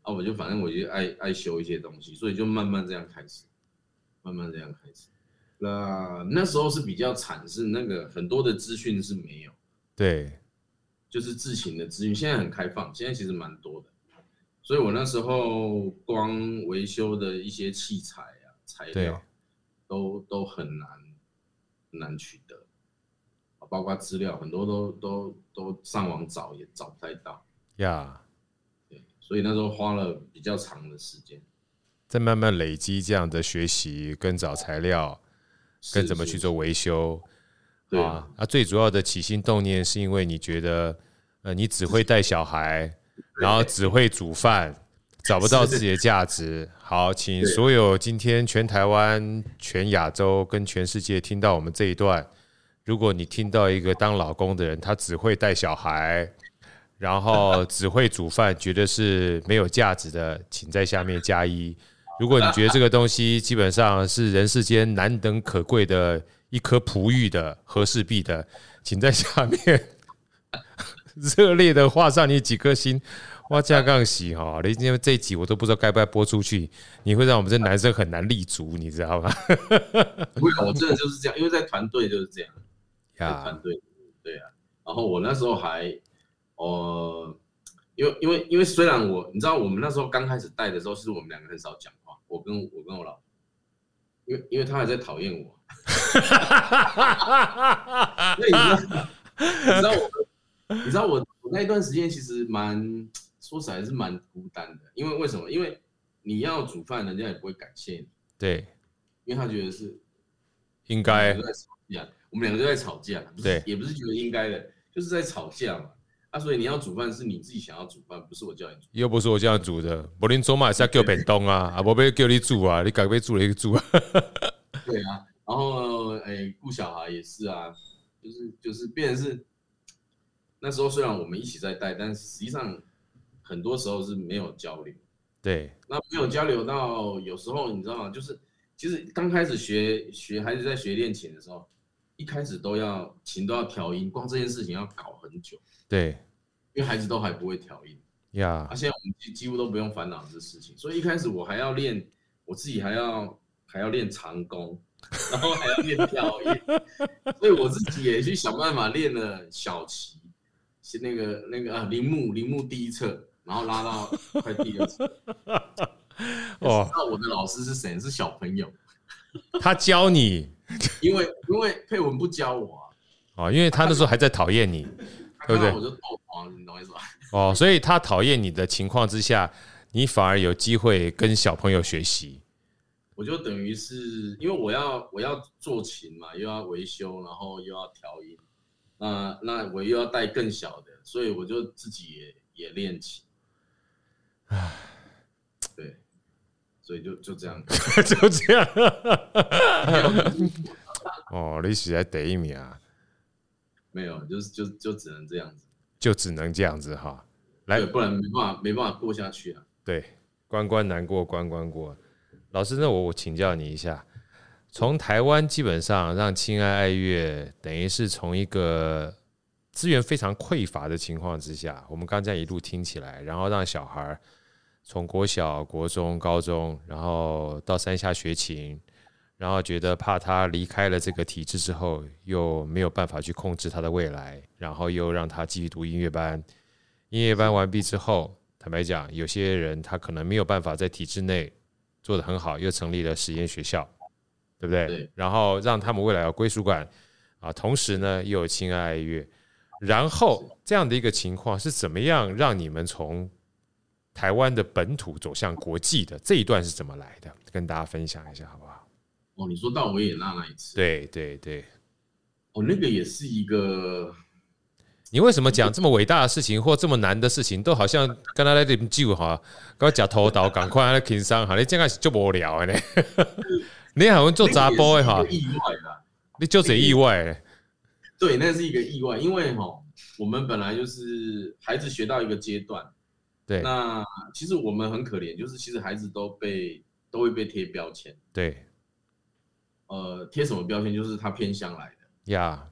Speaker 4: 啊，我就反正我就爱爱修一些东西，所以就慢慢这样开始，慢慢这样开始。那那时候是比较惨，是那个很多的资讯是没有，
Speaker 1: 对，就是
Speaker 4: 自行的资讯。现在很开放，现在其实蛮多的。所以我那时候光维修的一些器材啊、材料，都都很难很难取得，包括资料很多都都都上网找也找不太到
Speaker 1: 呀。Yeah.
Speaker 4: 所以那时候花了比较长的时间，
Speaker 1: 在慢慢累积这样的学习，跟找材料，跟怎么去做维修，
Speaker 4: 对
Speaker 1: 啊，啊，最主要的起心动念是因为你觉得，呃，你只会带小孩，然后只会煮饭，找不到自己的价值。好，请所有今天全台湾、全亚洲跟全世界听到我们这一段，如果你听到一个当老公的人，他只会带小孩。然后只会煮饭，觉得是没有价值的，请在下面加一。如果你觉得这个东西基本上是人世间难能可贵的一颗璞玉的和氏璧的，请在下面 热烈的画上你几颗星。哇，这样杠洗哈！你因为这一集我都不知道该不该播出去，你会让我们这男生很难立足，你知道吗？
Speaker 4: 不我真的就是这样，因为在团队就是这样。呀，团队对啊。然后我那时候还。呃，因为因为因为虽然我你知道我们那时候刚开始带的时候，是我们两个很少讲话。我跟我跟我老婆，因为因为他还在讨厌我。那你知道你知道我你知道我我那一段时间其实蛮说实在是蛮孤单的，因为为什么？因为你要煮饭，人家也不会感谢你。
Speaker 1: 对，
Speaker 4: 因为他觉得是
Speaker 1: 应该。
Speaker 4: 我们两个就在吵架，不是也不是觉得应该的，就是在吵架嘛。啊、所以你要煮饭是你自己想要煮饭，不是我叫你煮。
Speaker 1: 又不是我叫你煮的，柏林中嘛是要叫便当啊，啊，不被叫你煮啊，你改被煮了一个煮啊。
Speaker 4: 对啊，然后哎，顾、欸、小孩也是啊，就是就是变成是那时候虽然我们一起在带，但实际上很多时候是没有交流。
Speaker 1: 对，
Speaker 4: 那没有交流到有时候你知道吗？就是其实刚开始学学孩子在学练琴的时候，一开始都要琴都要调音，光这件事情要搞很久。
Speaker 1: 对。
Speaker 4: 因为孩子都还不会调音
Speaker 1: 呀，
Speaker 4: 啊，现在我们几几乎都不用烦恼这事情，所以一开始我还要练，我自己还要还要练长弓，然后还要练调音，所以我自己也去想办法练了小旗，是那个那个啊铃木铃木第一册，然后拉到快第二册。哦，那我的老师是谁？是小朋友，
Speaker 1: 他教你，
Speaker 4: 因为因为佩文不教我啊，
Speaker 1: 哦，因为他那时候还在讨厌你。对不对？我就透
Speaker 4: 黄，你懂我意思吧？
Speaker 1: 哦，所以他讨厌你的情况之下，你反而有机会跟小朋友学习。
Speaker 4: 我就等于是因为我要我要做琴嘛，又要维修，然后又要调音，那那我又要带更小的，所以我就自己也也练琴。唉，对，所以就就这样，
Speaker 1: 就这样。哦，你是在第一名啊？
Speaker 4: 没有，就是就就只能这样子，
Speaker 1: 就只能这样子哈，来，
Speaker 4: 不然没办法没办法过下去啊。
Speaker 1: 对，关关难过关关过。老师，那我我请教你一下，从台湾基本上让亲爱爱乐等于是从一个资源非常匮乏的情况之下，我们刚才一路听起来，然后让小孩从国小、国中、高中，然后到山下学琴。然后觉得怕他离开了这个体制之后，又没有办法去控制他的未来，然后又让他继续读音乐班。音乐班完毕之后，坦白讲，有些人他可能没有办法在体制内做得很好，又成立了实验学校，对不对？对。然后让他们未来有归属感。啊，同时呢又有亲爱爱乐，然后这样的一个情况是怎么样让你们从台湾的本土走向国际的这一段是怎么来的？跟大家分享一下好不好？
Speaker 4: 哦，你说到维也纳那一次，
Speaker 1: 对对对，
Speaker 4: 哦，那个也是一个。
Speaker 1: 你为什么讲这么伟大的事情或这么难的事情，都好像跟他在这边救哈，跟我讲头刀，赶快来轻伤哈，你这样是就无聊的呢。你好像做杂波的哈，
Speaker 4: 意外的，
Speaker 1: 你就是意外。
Speaker 4: 对，那是一个意外，因为哈，我们本来就是孩子学到一个阶段，
Speaker 1: 对，
Speaker 4: 那其实我们很可怜，就是其实孩子都被都会被贴标签，
Speaker 1: 对，
Speaker 4: 呃，贴什么标签？就是他偏向来的
Speaker 1: 呀。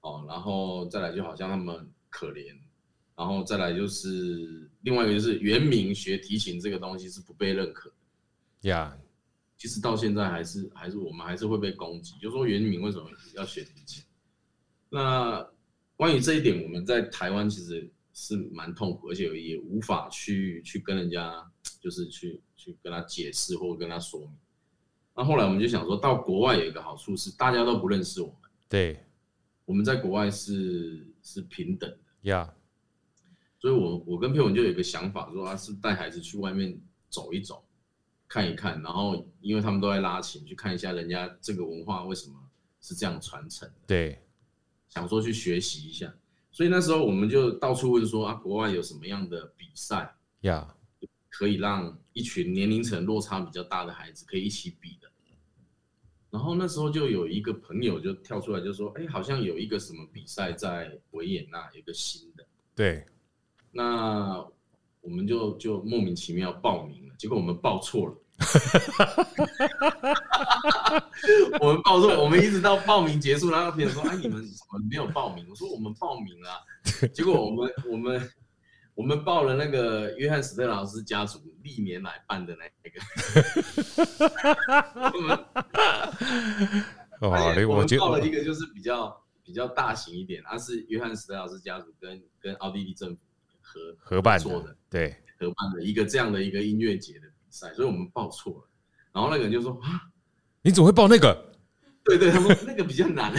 Speaker 4: 哦，然后再来就好像他们可怜，然后再来就是另外一个就是原名学提琴这个东西是不被认可的
Speaker 1: 呀。
Speaker 4: 其实到现在还是还是我们还是会被攻击，就说原名为什么要学提琴？那关于这一点，我们在台湾其实是蛮痛苦，而且也无法去去跟人家就是去去跟他解释或跟他说明。那后来我们就想说到国外有一个好处是大家都不认识我们，
Speaker 1: 对。
Speaker 4: 我们在国外是是平等的
Speaker 1: 呀，Yeah.
Speaker 4: 所以我我跟佩文就有一个想法，说啊是带孩子去外面走一走，看一看，然后因为他们都在拉琴，去看一下人家这个文化为什么是这样传承
Speaker 1: 的。
Speaker 4: 对，想说去学习一下，所以那时候我们就到处问说啊，国外有什么样的比赛
Speaker 1: 呀，Yeah.
Speaker 4: 可以让一群年龄层落差比较大的孩子可以一起比的。然后那时候就有一个朋友就跳出来就说：“哎，好像有一个什么比赛在维也纳，有一个新的。”
Speaker 1: 对，
Speaker 4: 那我们就就莫名其妙报名了，结果我们报错了。我们报说，我们一直到报名结束，然后别人说：“哎，你们怎么没有报名？”我说：“我们报名了。”结果我们 我们。我们报了那个约翰史特劳斯家族历年来办的那个，我们我们报了一个就是比较比较大型一点，它是约翰史特劳斯家族跟跟奥地利政府合
Speaker 1: 合办
Speaker 4: 做的，
Speaker 1: 对，
Speaker 4: 合办的一个这样的一个音乐节的比赛，所以我们报错了。然后那个人就说啊，
Speaker 1: 你怎么会报那个？
Speaker 4: 对对，他说那个比较难，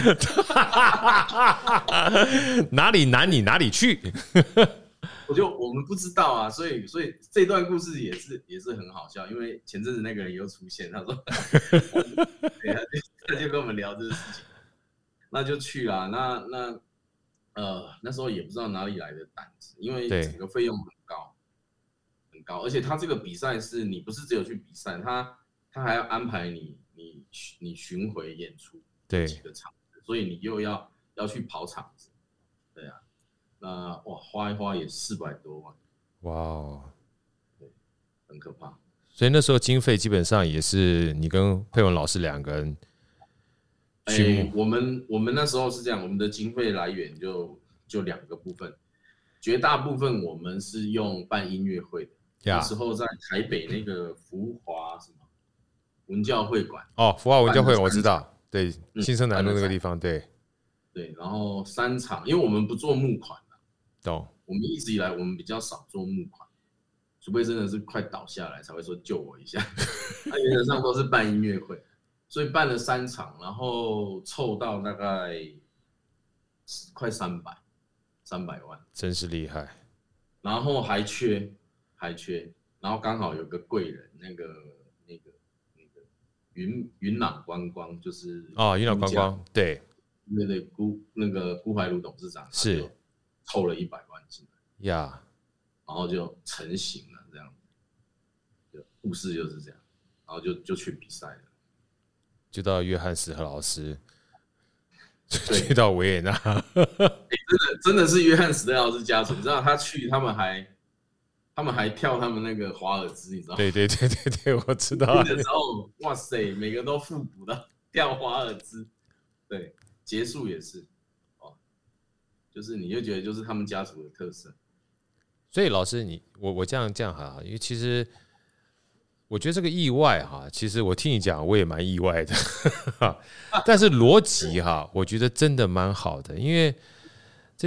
Speaker 1: 哪里难你哪里去。
Speaker 4: 我就我们不知道啊，所以所以这段故事也是也是很好笑，因为前阵子那个人又出现，他说，他就他就跟我们聊这个事情，那就去了，那那呃那时候也不知道哪里来的胆子，因为整个费用很高，而且他这个比赛是你不是只有去比赛，他他还要安排你你你巡回演出，对几个场子，所以你又要要去跑场子，对啊。那哇，花一花也四百多万，
Speaker 1: 哇哦，
Speaker 4: 对，很可怕。
Speaker 1: 所以那时候经费基本上也是你跟佩文老师两个人。
Speaker 4: 哎、欸，我们我们那时候是这样，我们的经费来源就就两个部分，绝大部分我们是用办音乐会的。那时候在台北那个福华什么文教会馆
Speaker 1: 哦，福华文教会我知道，对，新生南路那个地方，对
Speaker 4: 对，然后三场，因为我们不做募款。
Speaker 1: 懂，
Speaker 4: 我们一直以来我们比较少做募款，除非真的是快倒下来才会说救我一下。那 原则上都是办音乐会，所以办了三场，然后凑到大概快三百，三百万，
Speaker 1: 真是厉害。
Speaker 4: 然后还缺，还缺，然后刚好有个贵人，那个那个那个云云朗观光，就是
Speaker 1: 哦，云朗观光，对，
Speaker 4: 对对，辜那个辜怀如董事长
Speaker 1: 是。
Speaker 4: 凑了一百万进来
Speaker 1: 呀，
Speaker 4: 然后就成型了，这样子，故事就是这样，然后就就去比赛了，
Speaker 1: 就到约翰史和老师，去到维也纳，
Speaker 4: 真的真的是约翰史特劳斯家族，你知道他去，他们还他们还跳他们那个华尔兹，你知道吗？
Speaker 1: 对对对对对，我知道。
Speaker 4: 那时候，哇塞，每个都复古的跳华尔兹，对，结束也是。哦就是你就觉得就是他们家族的特色，
Speaker 1: 所以老师你我我这样这样哈，因为其实我觉得这个意外哈，其实我听你讲我也蛮意外的，但是逻辑哈，我觉得真的蛮好的，因为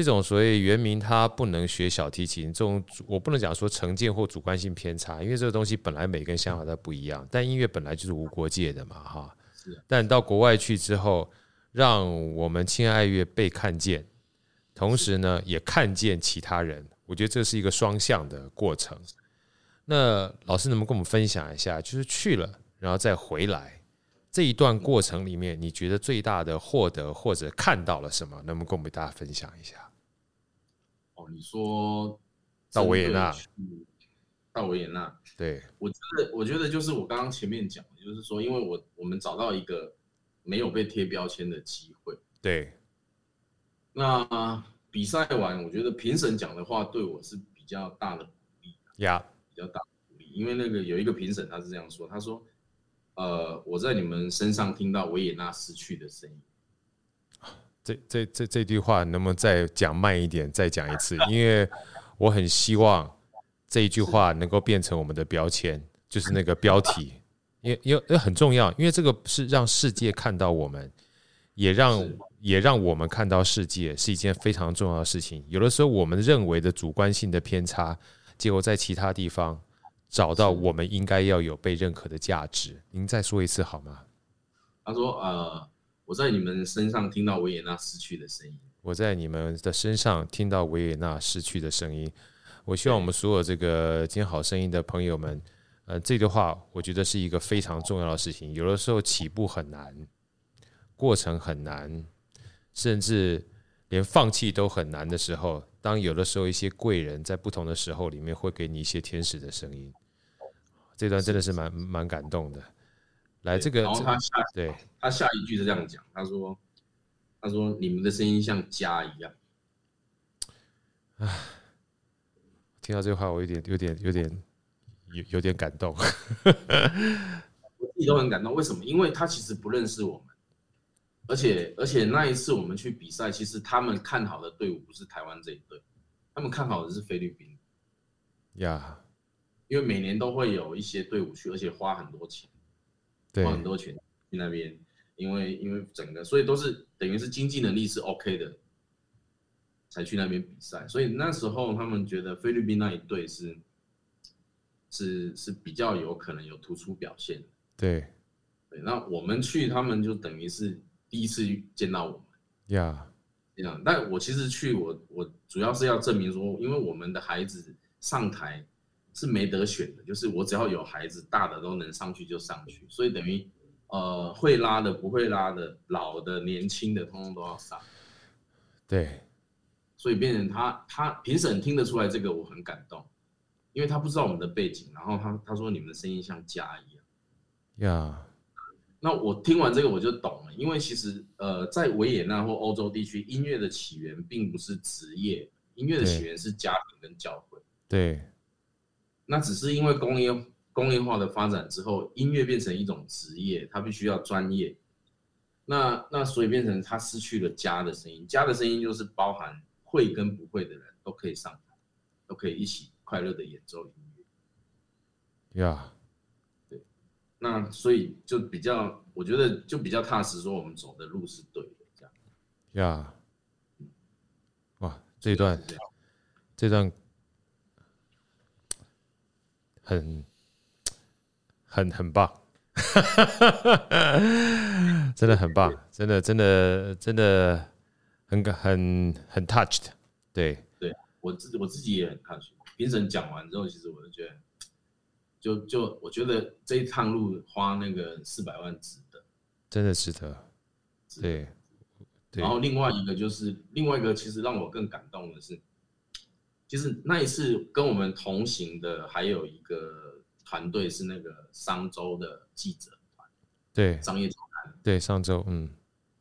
Speaker 1: 这种所谓原名他不能学小提琴，这种我不能讲说成见或主观性偏差，因为这个东西本来每个人想法都不一样，但音乐本来就是无国界的嘛哈，但到国外去之后。让我们亲爱乐被看见，同时呢，也看见其他人。我觉得这是一个双向的过程。那老师能不能跟我们分享一下，就是去了然后再回来这一段过程里面，你觉得最大的获得或者看到了什么？能不能跟我们大家分享一下？
Speaker 4: 哦，你说
Speaker 1: 到维也纳，
Speaker 4: 到维也纳，
Speaker 1: 对，
Speaker 4: 我觉得，我觉得就是我刚刚前面讲的，就是说，因为我我们找到一个没有被贴标签的机会，
Speaker 1: 对。
Speaker 4: 那比赛完，我觉得评审讲的话对我是比较大的鼓励，
Speaker 1: 呀，
Speaker 4: 比较大的鼓励，因为那个有一个评审他是这样说，他说，呃，我在你们身上听到维也纳失去的声音。
Speaker 1: 这这这这句话能不能再讲慢一点，再讲一次？因为我很希望这一句话能够变成我们的标签，就是那个标题，因为因为也很重要，因为这个是让世界看到我们，也让也让我们看到世界，是一件非常重要的事情。有的时候我们认为的主观性的偏差，结果在其他地方找到我们应该要有被认可的价值。您再说一次好吗？
Speaker 4: 他说：“呃。”我在你们身上听到维也纳失去的声音。
Speaker 1: 我在你们的身上听到维也纳失去的声音。我希望我们所有这个今天好声音的朋友们，呃，这句话我觉得是一个非常重要的事情。有的时候起步很难，过程很难，甚至连放弃都很难的时候，当有的时候一些贵人在不同的时候里面会给你一些天使的声音。这段真的是蛮蛮感动的。来，这个，
Speaker 4: 然后他下
Speaker 1: 对，
Speaker 4: 他下一句是这样讲，他说：“他说你们的声音像家一样。”
Speaker 1: 唉，听到这句话，我有点、有点、有点、有有点感动。
Speaker 4: 我自己都很感动，为什么？因为他其实不认识我们，而且而且那一次我们去比赛，其实他们看好的队伍不是台湾这一队，他们看好的是菲律宾。
Speaker 1: 呀，
Speaker 4: 因为每年都会有一些队伍去，而且花很多钱。花很多钱去那边，因为因为整个，所以都是等于是经济能力是 OK 的，才去那边比赛。所以那时候他们觉得菲律宾那一队是是是比较有可能有突出表现的。
Speaker 1: 对，
Speaker 4: 对。那我们去，他们就等于是第一次见到我们。
Speaker 1: 呀，
Speaker 4: 这样。但我其实去，我我主要是要证明说，因为我们的孩子上台。是没得选的，就是我只要有孩子，大的都能上去就上去，所以等于，呃，会拉的、不会拉的、老的、年轻的，通通都要上。
Speaker 1: 对，
Speaker 4: 所以变成他，他评审听得出来这个，我很感动，因为他不知道我们的背景，然后他他说你们的声音像家一样。
Speaker 1: 呀，
Speaker 4: 那我听完这个我就懂了，因为其实呃，在维也纳或欧洲地区，音乐的起源并不是职业，音乐的起源是家庭跟教会。
Speaker 1: 对。
Speaker 4: 那只是因为工业工业化的发展之后，音乐变成一种职业，它必须要专业。那那所以变成它失去了家的声音，家的声音就是包含会跟不会的人都可以上台，都可以一起快乐的演奏音乐。
Speaker 1: 呀，Yeah.
Speaker 4: 对，那所以就比较，我觉得就比较踏实，说我们走的路是对的，这样。
Speaker 1: 呀，Yeah. 哇，这一段，这段。很很很棒，真的很棒，真的真的真的很很很 touched，对
Speaker 4: 对，我自我自己也很 touched。评审讲完之后，其实我就觉得，就就我觉得这一趟路花那个四百万值得，
Speaker 1: 真的值得。对，对，
Speaker 4: 然后另外一个就是另外一个，其实让我更感动的是。其实那一次跟我们同行的还有一个团队是那个商周的记者团，
Speaker 1: 对，
Speaker 4: 商业周刊，
Speaker 1: 对，商周，嗯。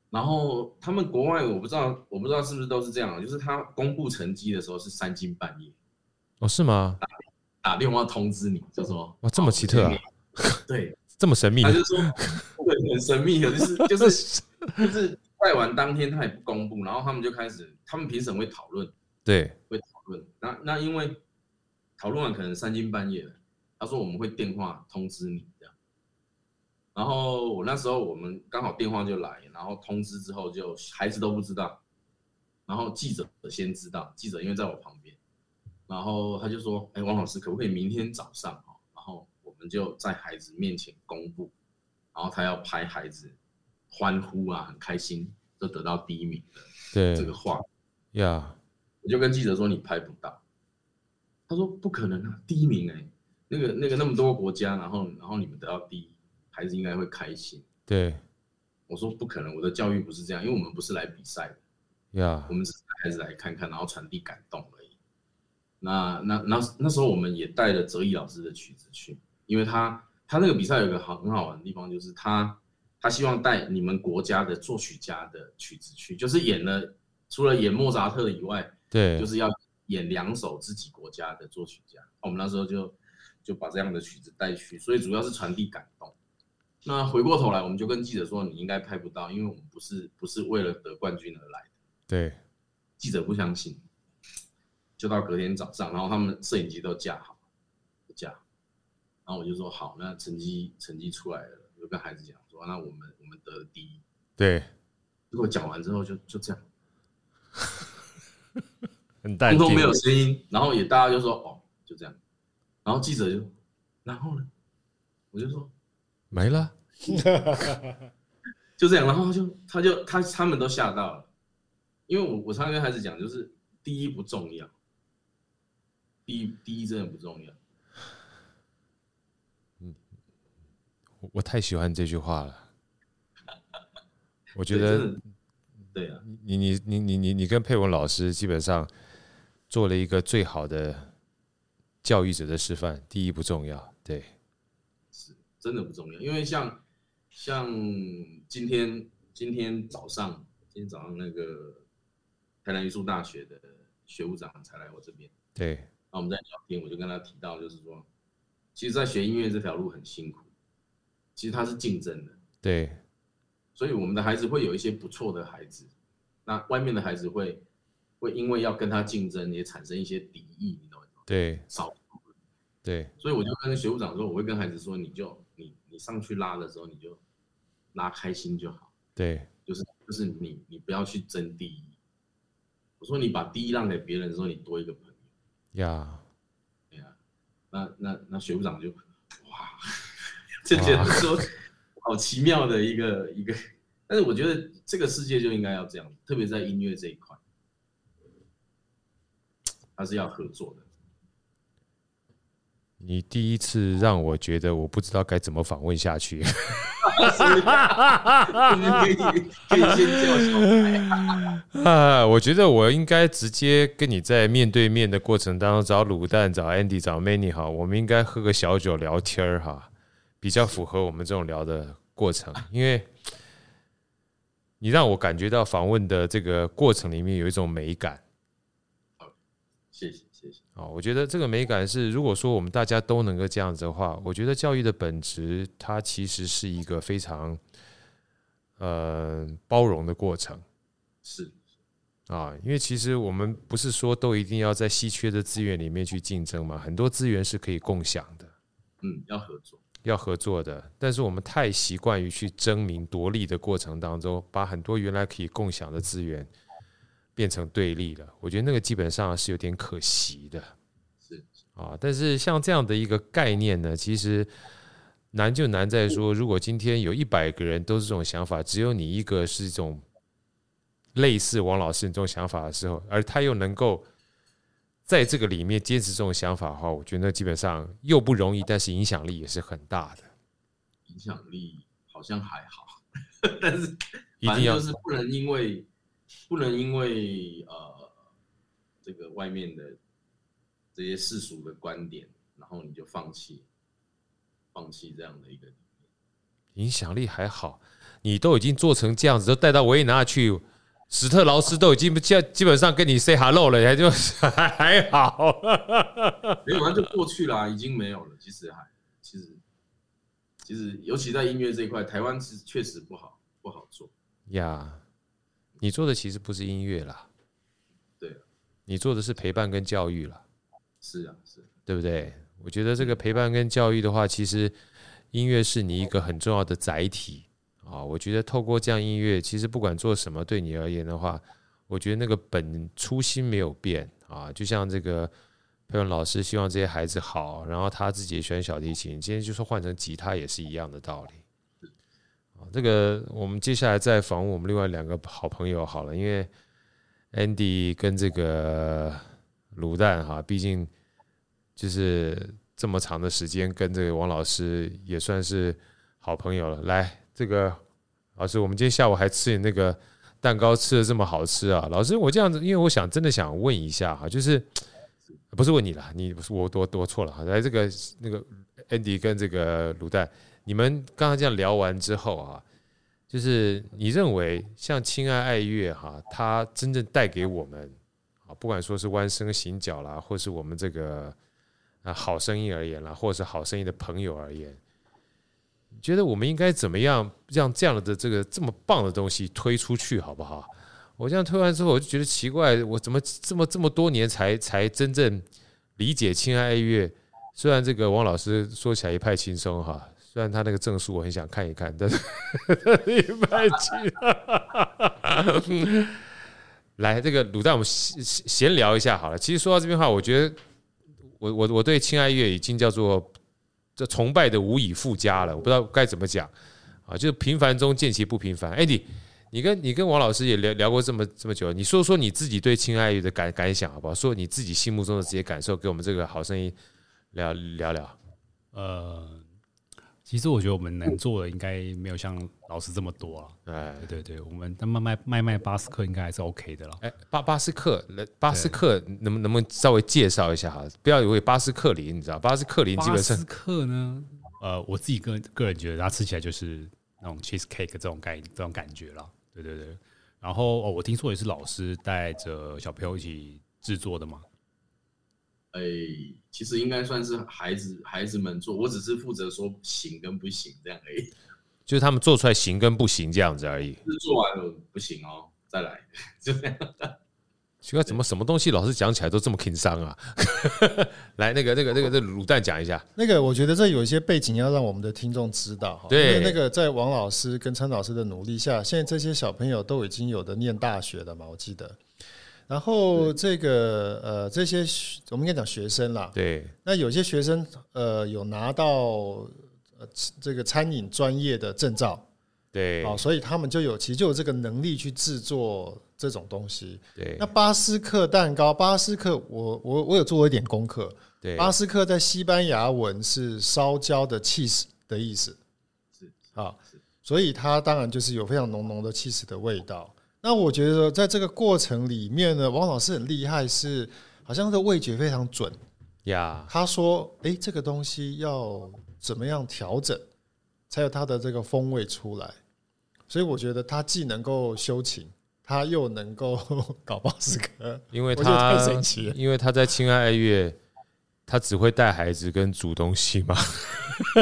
Speaker 4: 然后他们国外我不知道，我不知道是不是都是这样，就是他公布成绩的时候是三更半夜，
Speaker 1: 哦，是吗？
Speaker 4: 打打电话通知你，就说
Speaker 1: 哇，这么奇特啊，
Speaker 4: 对，
Speaker 1: 这么神秘，
Speaker 4: 他就说对，很神秘，就是就是 就是拜完当天他也不公布，然后他们就开始，他们评审会讨论，
Speaker 1: 对，
Speaker 4: 会讨论。那那因为讨论完可能三更半夜了，他说我们会电话通知你这样，然后我那时候我们刚好电话就来，然后通知之后就孩子都不知道，然后记者先知道，记者因为在我旁边，然后他就说，哎，王老师可不可以明天早上哈，然后我们就在孩子面前公布，然后他要拍孩子欢呼啊，很开心，就得到第一名的
Speaker 1: 对。
Speaker 4: 这个画
Speaker 1: 呀，yeah.
Speaker 4: 我就跟记者说你拍不到，他说不可能啊，第一名哎、欸，那个那个那么多个国家，然后然后你们得到第一，孩子应该会开心。
Speaker 1: 对，
Speaker 4: 我说不可能，我的教育不是这样，因为我们不是来比赛的
Speaker 1: 呀.
Speaker 4: 我们只是孩子来看看，然后传递感动而已。那那那那时候我们也带了泽毅老师的曲子去，因为他他那个比赛有个好很好玩的地方，就是他他希望带你们国家的作曲家的曲子去，就是演了除了演莫扎特以外，
Speaker 1: 对，
Speaker 4: 就是要演两首自己国家的作曲家。我们那时候就就把这样的曲子带去，所以主要是传递感动。那回过头来，我们就跟记者说，你应该拍不到，因为我们不是不是为了得冠军而来的。
Speaker 1: 对，
Speaker 4: 记者不相信。就到隔天早上，然后他们摄影机都架好，架，然后我就说好，那成绩成绩出来了，就跟孩子讲说，那我们我们得了第一，
Speaker 1: 对，
Speaker 4: 结果讲完之后就就这样，
Speaker 1: 很淡定，
Speaker 4: 通通没有声音，然后也大家就说哦，就这样，然后记者就，然后呢，我就说
Speaker 1: 没了，
Speaker 4: 就这样，然后他就他就他他们都吓到了，因为我我常常跟孩子讲，就是第一不重要。第一，第一真的不重要。
Speaker 1: 嗯，我太喜欢这句话了。我觉得，
Speaker 4: 对啊，
Speaker 1: 你你你你你你跟佩文老师基本上做了一个最好的教育者的示范。第一不重要，对，
Speaker 4: 是真的不重要。因为像像今天今天早上，今天早上那个台南艺术大学的学务长才来我这边，
Speaker 1: 对。
Speaker 4: 那我们在聊天，我就跟他提到，就是说，其实，在学音乐这条路很辛苦，其实它是竞争的，
Speaker 1: 对，
Speaker 4: 所以我们的孩子会有一些不错的孩子，那外面的孩子会会因为要跟他竞争，也产生一些敌意，你懂吗？
Speaker 1: 对，
Speaker 4: 少，
Speaker 1: 对，
Speaker 4: 所以我就跟学务长说，我会跟孩子说，你就你你上去拉的时候，你就拉开心就好，
Speaker 1: 对，
Speaker 4: 就是就是你你不要去争第一，我说你把第一让给别人的时候，你多一个朋友。
Speaker 1: 呀，
Speaker 4: 对呀，那那那学务长就哇，就觉得说好奇妙的一个一个，但是我觉得这个世界就应该要这样，特别在音乐这一块，它是要合作的。
Speaker 1: 你第一次让我觉得我不知道该怎么访问下去。
Speaker 4: 可以可以先叫小孩
Speaker 1: 啊！我觉得我应该直接跟你在面对面的过程当中找卤蛋、找 Andy、找 Manny 哈，我们应该喝个小酒聊天哈，比较符合我们这种聊的过程。因为你让我感觉到访问的这个过程里面有一种美感。
Speaker 4: 好，谢谢谢。
Speaker 1: 哦，我觉得这个美感是，如果说我们大家都能够这样子的话，我觉得教育的本质，它其实是一个非常，呃，包容的过程。
Speaker 4: 是，
Speaker 1: 啊，因为其实我们不是说都一定要在稀缺的资源里面去竞争嘛，很多资源是可以共享的。
Speaker 4: 嗯，要合作，
Speaker 1: 要合作的。但是我们太习惯于去争名夺利的过程当中，把很多原来可以共享的资源。变成对立了，我觉得那个基本上是有点可惜的，
Speaker 4: 是
Speaker 1: 啊。但是像这样的一个概念呢，其实难就难在说，如果今天有一百个人都是这种想法，只有你一个是这种类似王老师这种想法的时候，而他又能够在这个里面坚持这种想法的话，我觉得那基本上又不容易，但是影响力也是很大的。
Speaker 4: 影响力好像还好，但是反正就是不能因为。不能因为呃这个外面的这些世俗的观点，然后你就放弃，放弃这样的一个
Speaker 1: 影响力还好，你都已经做成这样子，都带到维也纳去，史特劳斯都已经基基本上跟你 say hello 了，还就还 还好，
Speaker 4: 没有，那就过去了，已经没有了。其实还其实其实尤其在音乐这一块，台湾是确实不好不好做
Speaker 1: 呀。Yeah. 你做的其实不是音乐啦，
Speaker 4: 对，
Speaker 1: 你做的是陪伴跟教育啦，
Speaker 4: 是啊，是，
Speaker 1: 对不对？我觉得这个陪伴跟教育的话，其实音乐是你一个很重要的载体啊。我觉得透过这样音乐，其实不管做什么，对你而言的话，我觉得那个本初心没有变啊。就像这个培文老师希望这些孩子好，然后他自己也喜欢小提琴，今天就说换成吉他也是一样的道理。这个我们接下来再访问我们另外两个好朋友好了，因为 Andy 跟这个卤蛋哈，毕竟就是这么长的时间跟这个王老师也算是好朋友了。来，这个老师，我们今天下午还吃你那个蛋糕，吃的这么好吃啊！老师，我这样子，因为我想真的想问一下哈，就是不是问你了，你不是我多多错了哈，来这个那个 Andy 跟这个卤蛋。你们刚刚这样聊完之后啊，就是你认为像亲爱爱乐哈，它真正带给我们啊，不管说是弯声行脚啦，或是我们这个啊好声音而言啦，或者是好声音的朋友而言，你觉得我们应该怎么样让这样的这个这么棒的东西推出去，好不好？我这样推完之后，我就觉得奇怪，我怎么这么这么多年才才真正理解亲爱爱乐？虽然这个王老师说起来一派轻松哈。虽然他那个证书我很想看一看，但是一百七。来，这个卤蛋，我们闲闲聊一下好了。其实说到这边话，我觉得我我我对亲爱乐已经叫做这崇拜的无以复加了。我不知道该怎么讲啊，就是平凡中见其不平凡。Andy，你跟你跟王老师也聊聊过这么这么久，你说说你自己对亲爱乐的感感想好不好？说你自己心目中的这些感受，给我们这个好声音聊聊聊。呃。
Speaker 3: 其实我觉得我们能做的应该没有像老师这么多啊。哎，对对对，我们但卖卖卖卖巴斯克应该还是 OK 的了。
Speaker 1: 哎，巴巴斯克，巴斯克能不能不能稍微介绍一下哈？不要以为巴斯克林，你知道巴斯克林基本上。
Speaker 3: 巴斯克呢？呃，我自己个个人觉得它吃起来就是那种 cheese cake 这种概这种感觉了。对对对。然后哦，我听说也是老师带着小朋友一起制作的嘛。
Speaker 4: 哎，其实应该算是孩子孩子们做，我只是负责说行跟不行这样而已。
Speaker 1: 就是他们做出来行跟不行这样子而已。
Speaker 4: 是做完了不行哦，再来 就这样。
Speaker 1: 奇怪，怎么什么东西老是讲起来都这么轻伤啊？来，那个那个那个这卤蛋讲一下。
Speaker 2: 那个我觉得这有一些背景要让我们的听众知道哈。
Speaker 1: 对。
Speaker 2: 因为那个在王老师跟陈老师的努力下，现在这些小朋友都已经有的念大学了嘛，我记得。然后这个呃，这些我们应该讲学生啦。
Speaker 1: 对。
Speaker 2: 那有些学生呃有拿到呃这个餐饮专业的证照。
Speaker 1: 对。
Speaker 2: 哦，所以他们就有其实就有这个能力去制作这种东西。
Speaker 1: 对。
Speaker 2: 那巴斯克蛋糕，巴斯克我我我有做过一点功课。
Speaker 1: 对。
Speaker 2: 巴斯克在西班牙文是烧焦的 cheese 的意思。是。啊，所以它当然就是有非常浓浓的 cheese 的味道。那我觉得在这个过程里面呢，王老师很厉害，是好像的味觉非常准
Speaker 1: 呀。Yeah.
Speaker 2: 他说：“哎，这个东西要怎么样调整，才有它的这个风味出来？”所以我觉得他既能够修琴，他又能够搞巴斯克，
Speaker 1: 因为他
Speaker 2: 太神奇了。
Speaker 1: 因为他在亲爱爱乐，他只会带孩子跟煮东西嘛。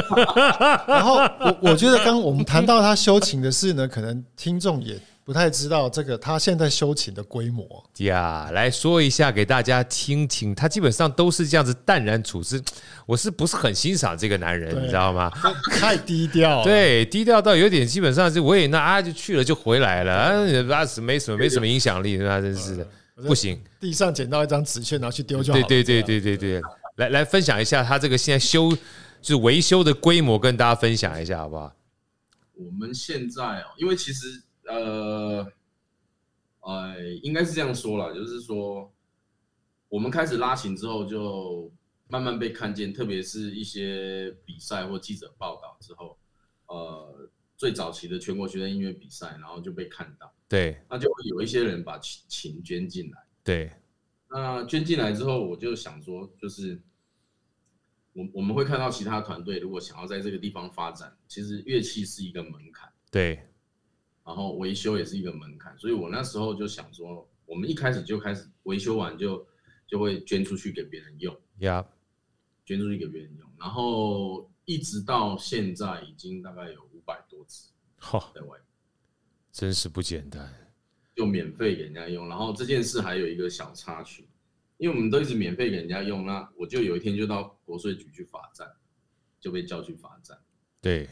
Speaker 2: 然后我我觉得刚我们谈到他修琴的事呢，可能听众也。不太知道这个他现在修琴的规模
Speaker 1: 呀，来说一下给大家听听。他基本上都是这样子淡然处之，我是不是很欣赏这个男人？你知道吗？
Speaker 2: 太低调，
Speaker 1: 对，低调到有点基本上是我也那啊就去了就回来了啊，没什么没什么影响力，那真是的不行。
Speaker 2: 地上捡到一张纸屑拿去丢就好。
Speaker 1: 对对对对对对，来来分享一下他这个现在修就是维修的规模，跟大家分享一下好不好？
Speaker 4: 我们现在哦，因为其实。呃，呃，应该是这样说了，就是说，我们开始拉琴之后，就慢慢被看见，特别是一些比赛或记者报道之后，呃，最早期的全国学生音乐比赛，然后就被看到，
Speaker 1: 对，
Speaker 4: 那就会有一些人把琴琴捐进来，
Speaker 1: 对，
Speaker 4: 那捐进来之后，我就想说，就是我我们会看到其他团队如果想要在这个地方发展，其实乐器是一个门槛，
Speaker 1: 对。
Speaker 4: 然后维修也是一个门槛，所以我那时候就想说，我们一开始就开始维修完就就会捐出去给别人用
Speaker 1: ，Yeah.
Speaker 4: 捐出去给别人用，然后一直到现在已经大概有五百多支，在外面，
Speaker 1: 真是不简单，
Speaker 4: 就免费给人家用。然后这件事还有一个小插曲，因为我们都一直免费给人家用，那我就有一天就到国税局去罚站，就被叫去罚站，
Speaker 1: 对。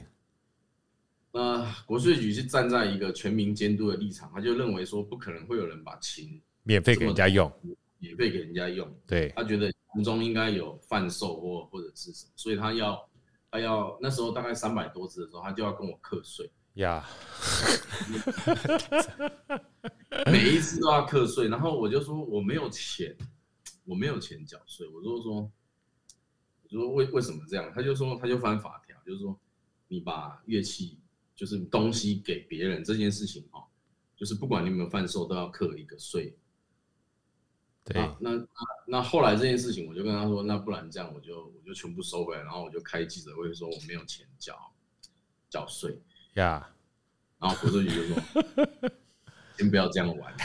Speaker 4: 呃，国税局是站在一个全民监督的立场，他就认为说不可能会有人把琴
Speaker 1: 免费给人家用，
Speaker 4: 免费给人家用。
Speaker 1: 对，
Speaker 4: 他觉得从中应该有贩售或或者是什么，所以他要他要那时候大概三百多支的时候，他就要跟我课税，
Speaker 1: 呀，
Speaker 4: 每一次都要课税，然后我就说我没有钱，我没有钱缴税，我就说，我就说为为什么这样？他就说他就翻法条，就是说你把乐器就是东西给别人这件事情哦，就是不管你有没有贩售，都要课一个税。
Speaker 1: 对，
Speaker 4: 啊、那那那后来这件事情，我就跟他说，那不然这样，我就我就全部收回来，然后我就开记者会说我没有钱缴缴税
Speaker 1: 呀。
Speaker 4: Yeah. 然后国税局就说，先不要这样玩。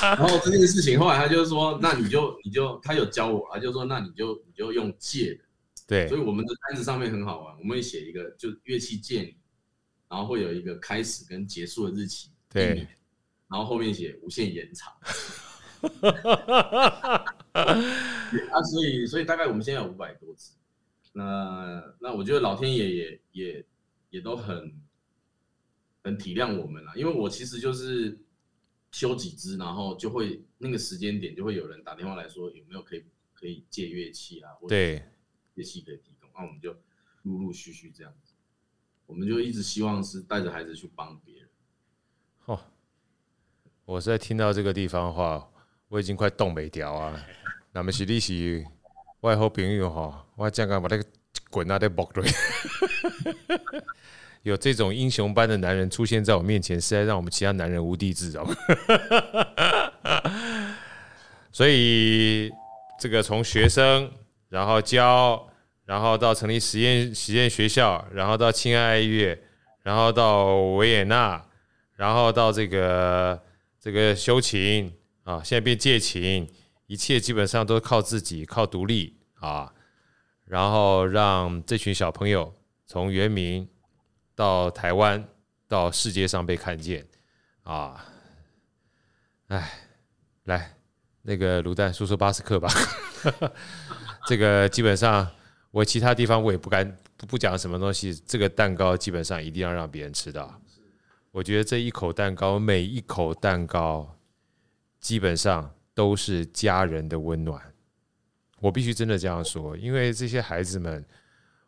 Speaker 4: 然后这件事情后来他就说，那你就你就他有教我，他就说那你就你就用借的。
Speaker 1: 对，
Speaker 4: 所以我们的单子上面很好玩，我们会写一个就乐器借你，然后会有一个开始跟结束的日期。
Speaker 1: 对。
Speaker 4: 然后后面写无限延长，啊，所以所以大概我们现在有五百多支，那那我觉得老天爷也也也都很很体谅我们了，因为我其实就是修几支，然后就会那个时间点就会有人打电话来说有没有可以可以借乐器啊，或者乐器可以提供，那我们就陆陆续续这样子，我们就一直希望是带着孩子去帮别人，
Speaker 1: 哦。我是在听到这个地方的话，我已经快冻没掉啊！那么是你是我的好朋友哈，我这样把那个滚啊，在爆堆。有这种英雄般的男人出现在我面前，实在让我们其他男人无地自容。所以这个从学生，然后教，然后到成立实验实验学校，然后到亲爱爱乐，然后到维也纳，然后到这个。这个修琴啊，现在变借琴，一切基本上都靠自己，靠独立啊，然后让这群小朋友从原民到台湾，到世界上被看见啊！哎，来，那个卤蛋说说巴斯克吧。这个基本上我其他地方我也不敢不不讲什么东西，这个蛋糕基本上一定要让别人吃到。我觉得这一口蛋糕，每一口蛋糕，基本上都是家人的温暖。我必须真的这样说，因为这些孩子们，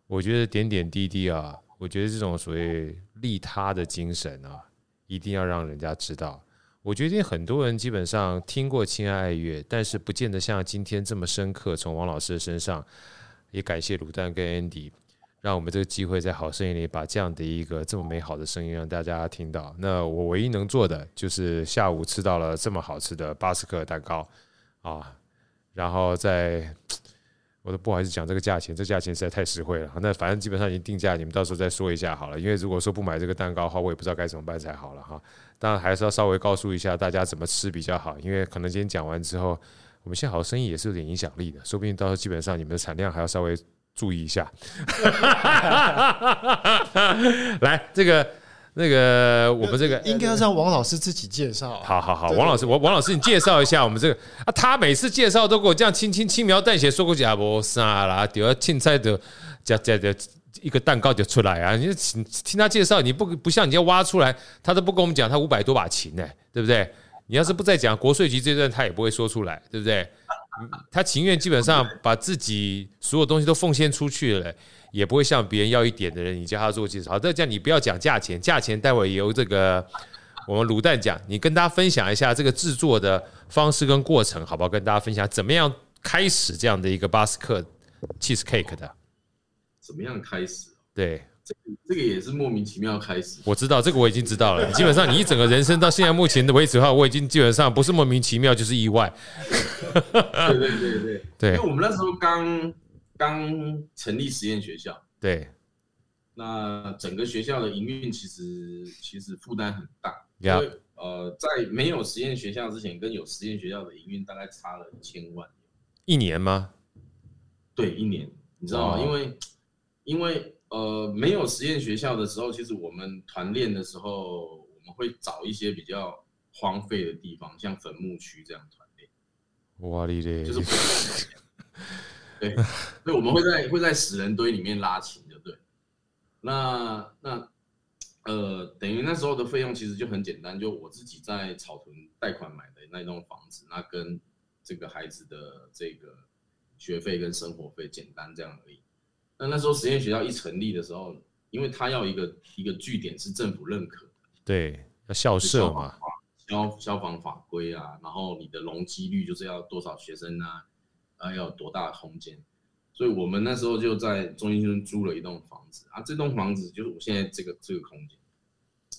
Speaker 1: 我觉得点点滴滴啊，我觉得这种所谓利他的精神啊，一定要让人家知道。我觉得很多人基本上听过亲爱爱乐，但是不见得像今天这么深刻。从王老师的身上，也感谢卤蛋跟 Andy。让我们这个机会在好声音里把这样的一个这么美好的声音让大家听到。那我唯一能做的就是下午吃到了这么好吃的巴斯克蛋糕啊，然后在我都不好意思讲这个价钱，这价钱实在太实惠了。那反正基本上已经定价，你们到时候再说一下好了。因为如果说不买这个蛋糕的话，我也不知道该怎么办才好了哈。当然还是要稍微告诉一下大家怎么吃比较好，因为可能今天讲完之后，我们现在好生意也是有点影响力的，说不定到时候基本上你们的产量还要稍微。注意一下，来这个那个我们这个
Speaker 2: 应该要让王老师自己介绍。
Speaker 1: 好好好，王老师，王王老师，你介绍一下我们这个啊，他每次介绍都给我这样轻轻轻描淡写说过去啊，不啥啦，丢青菜的加加的一个蛋糕就出来啊！你听他介绍，你不不像你要挖出来，他都不跟我们讲他五百多把琴呢，对不对？你要是不再讲国税局这段，他也不会说出来，对不对？他情愿基本上把自己所有东西都奉献出去了，也不会向别人要一点的人，你叫他做介绍。这样你不要讲价钱，价钱待会由这个我们卤蛋讲。你跟大家分享一下这个制作的方式跟过程，好不好？跟大家分享怎么样开始这样的一个巴斯克 cheese cake 的？
Speaker 4: 怎么样开始？
Speaker 1: 对。
Speaker 4: 这个这个也是莫名其妙开始。
Speaker 1: 我知道这个我已经知道了。基本上你一整个人生到现在目前的为止的话，我已经基本上不是莫名其妙就是意外。
Speaker 4: 对对对对
Speaker 1: 对。
Speaker 4: 因为我们那时候刚刚成立实验学校，
Speaker 1: 对。
Speaker 4: 那整个学校的营运其实其实负担很大，因为呃，在没有实验学校之前，跟有实验学校的营运大概差了一千万。
Speaker 1: 一年吗？
Speaker 4: 对，一年。你知道吗？因为因为。呃，没有实验学校的时候，其实我们团练的时候，我们会找一些比较荒废的地方，像坟墓区这样团练。
Speaker 1: 哇哩嘞！
Speaker 4: 就是，对，所以我们会在会在死人堆里面拉琴，就对。那那呃，等于那时候的费用其实就很简单，就我自己在草屯贷款买的那栋房子，那跟这个孩子的这个学费跟生活费简单这样而已。那那时候实验学校一成立的时候，因为他要一个一个据点是政府认可的，
Speaker 1: 对，要校舍嘛，
Speaker 4: 消消防法规啊，然后你的容积率就是要多少学生啊，啊，要有多大的空间，所以我们那时候就在中心村租了一栋房子啊，这栋房子就是我现在这个这个空间，